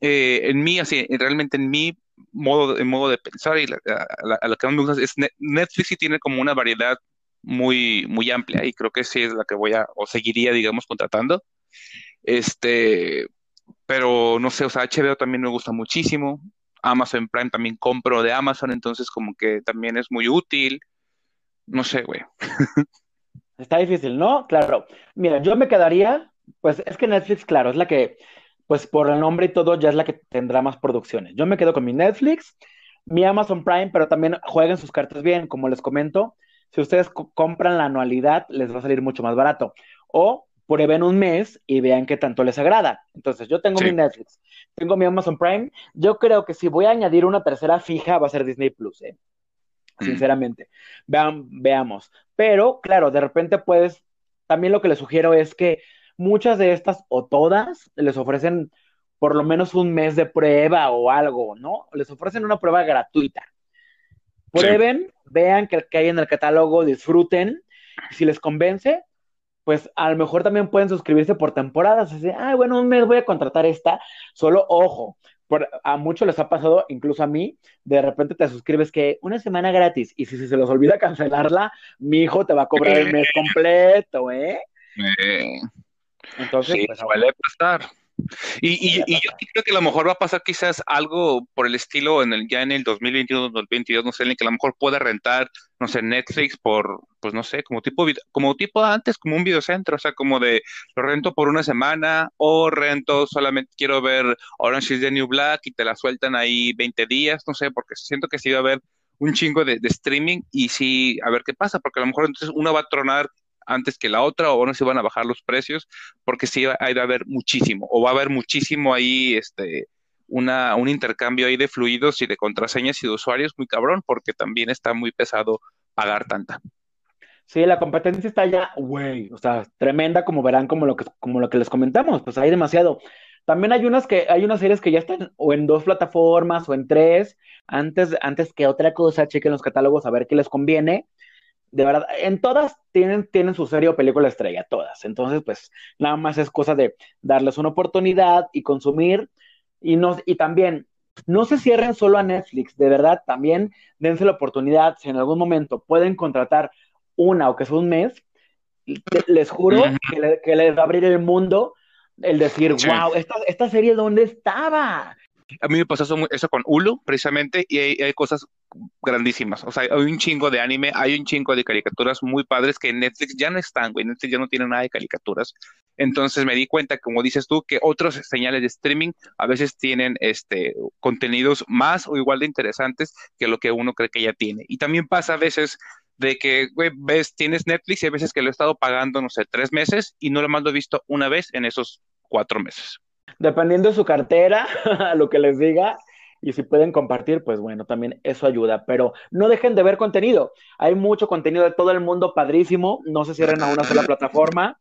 Eh, en mí, así, realmente en mi modo, modo de pensar y a, lo que más me gusta es Netflix y tiene como una variedad muy, muy amplia y creo que sí es la que voy a, o seguiría, digamos, contratando. Este, pero no sé, o sea, HBO también me gusta muchísimo. Amazon Prime también compro de Amazon, entonces como que también es muy útil. No sé, güey. Está difícil, ¿no? Claro. Mira, yo me quedaría, pues es que Netflix, claro, es la que, pues por el nombre y todo, ya es la que tendrá más producciones. Yo me quedo con mi Netflix, mi Amazon Prime, pero también jueguen sus cartas bien, como les comento si ustedes compran la anualidad, les va a salir mucho más barato. O prueben un mes y vean qué tanto les agrada. Entonces, yo tengo mi Netflix, tengo mi Amazon Prime. Yo creo que si voy a añadir una tercera fija, va a ser Disney Plus, ¿eh? Mm. Sinceramente. Vean, veamos. Pero, claro, de repente puedes. También lo que les sugiero es que muchas de estas o todas les ofrecen por lo menos un mes de prueba o algo, ¿no? Les ofrecen una prueba gratuita. Prueben, vean que, que hay en el catálogo, disfruten. Y si les convence, pues a lo mejor también pueden suscribirse por temporadas. Así, ah, bueno, un mes voy a contratar esta. Solo ojo, a muchos les ha pasado, incluso a mí, de repente te suscribes que una semana gratis y si, se les olvida cancelarla, mi hijo te va a cobrar el mes completo, ¿eh? eh Entonces, sí, pues, suele pasar. Y, y, yo creo que a lo mejor va a pasar quizás algo por el estilo en el ya en el 2021, 2022, no sé, en el que a lo mejor pueda rentar, no sé, Netflix por, pues no sé, como tipo, como tipo antes, como un videocentro, o sea, como de lo rento por una semana o rento solamente quiero ver Orange is the New Black y te la sueltan ahí 20 días, no sé, porque siento que sí va a haber un chingo de, de streaming y sí, a ver qué pasa, porque a lo mejor entonces uno va a tronar antes que la otra o no se van a bajar los precios porque sí hay de haber muchísimo o va a haber muchísimo ahí este una, un intercambio ahí de fluidos y de contraseñas y de usuarios muy cabrón porque también está muy pesado pagar tanta. Sí, la competencia está ya, güey, o sea, tremenda como verán como lo que como lo que les comentamos, pues hay demasiado. También hay unas que hay unas series que ya están o en dos plataformas o en tres, antes antes que otra cosa, chequen los catálogos a ver qué les conviene de verdad, en todas tienen, tienen su serie o película estrella, todas. Entonces, pues nada más es cosa de darles una oportunidad y consumir. Y, no, y también, no se cierren solo a Netflix, de verdad, también dense la oportunidad, si en algún momento pueden contratar una o que sea un mes, les juro que, les va a abrir el mundo el decir, wow, esta, esta serie, ¿dónde estaba? A mí me pasó eso, con Hulu, precisamente, y hay, cosas grandísimas. O sea, hay un chingo de anime, hay un chingo de caricaturas muy padres que en Netflix ya no están, güey. Netflix ya no tiene nada de caricaturas. Entonces me di cuenta, como dices tú, que otros señales de streaming a veces tienen este contenidos más o igual de interesantes que lo que uno cree que ya tiene. Y también pasa a veces de que, güey, ves, tienes Netflix y hay veces que lo he estado pagando, no sé, tres meses y no lo más lo he visto una vez en esos cuatro meses dependiendo de su cartera, lo que les diga, y si pueden compartir, pues bueno, también eso ayuda. Pero no dejen de ver contenido. Hay mucho contenido de todo el mundo padrísimo. No se cierren a una sola plataforma.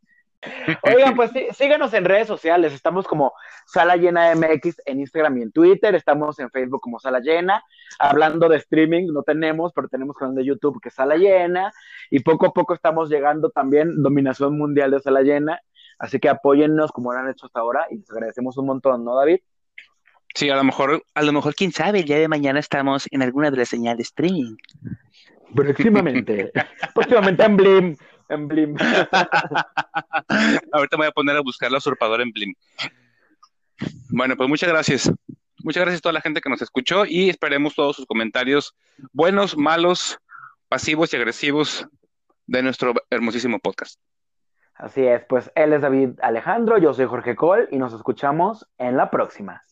Oigan, pues sí, síganos en redes sociales. Estamos como Sala Llena MX en Instagram y en Twitter. Estamos en Facebook como Sala Llena. Hablando de streaming, no tenemos, pero tenemos canal de YouTube que es Sala Llena. Y poco a poco estamos llegando también dominación mundial de Sala Llena. Así que apóyennos como lo han hecho hasta ahora y les agradecemos un montón, ¿no, David? Sí, a lo mejor, a lo mejor, quién sabe, el día de mañana estamos en alguna de las señales de streaming. Próximamente, próximamente en Blim, en Blim. Ahorita me voy a poner a buscar la usurpadora en Blim. Bueno, pues muchas gracias. Muchas gracias a toda la gente que nos escuchó y esperemos todos sus comentarios, buenos, malos, pasivos y agresivos de nuestro hermosísimo podcast. Así es, pues él es David Alejandro, yo soy Jorge Cole y nos escuchamos en la próxima.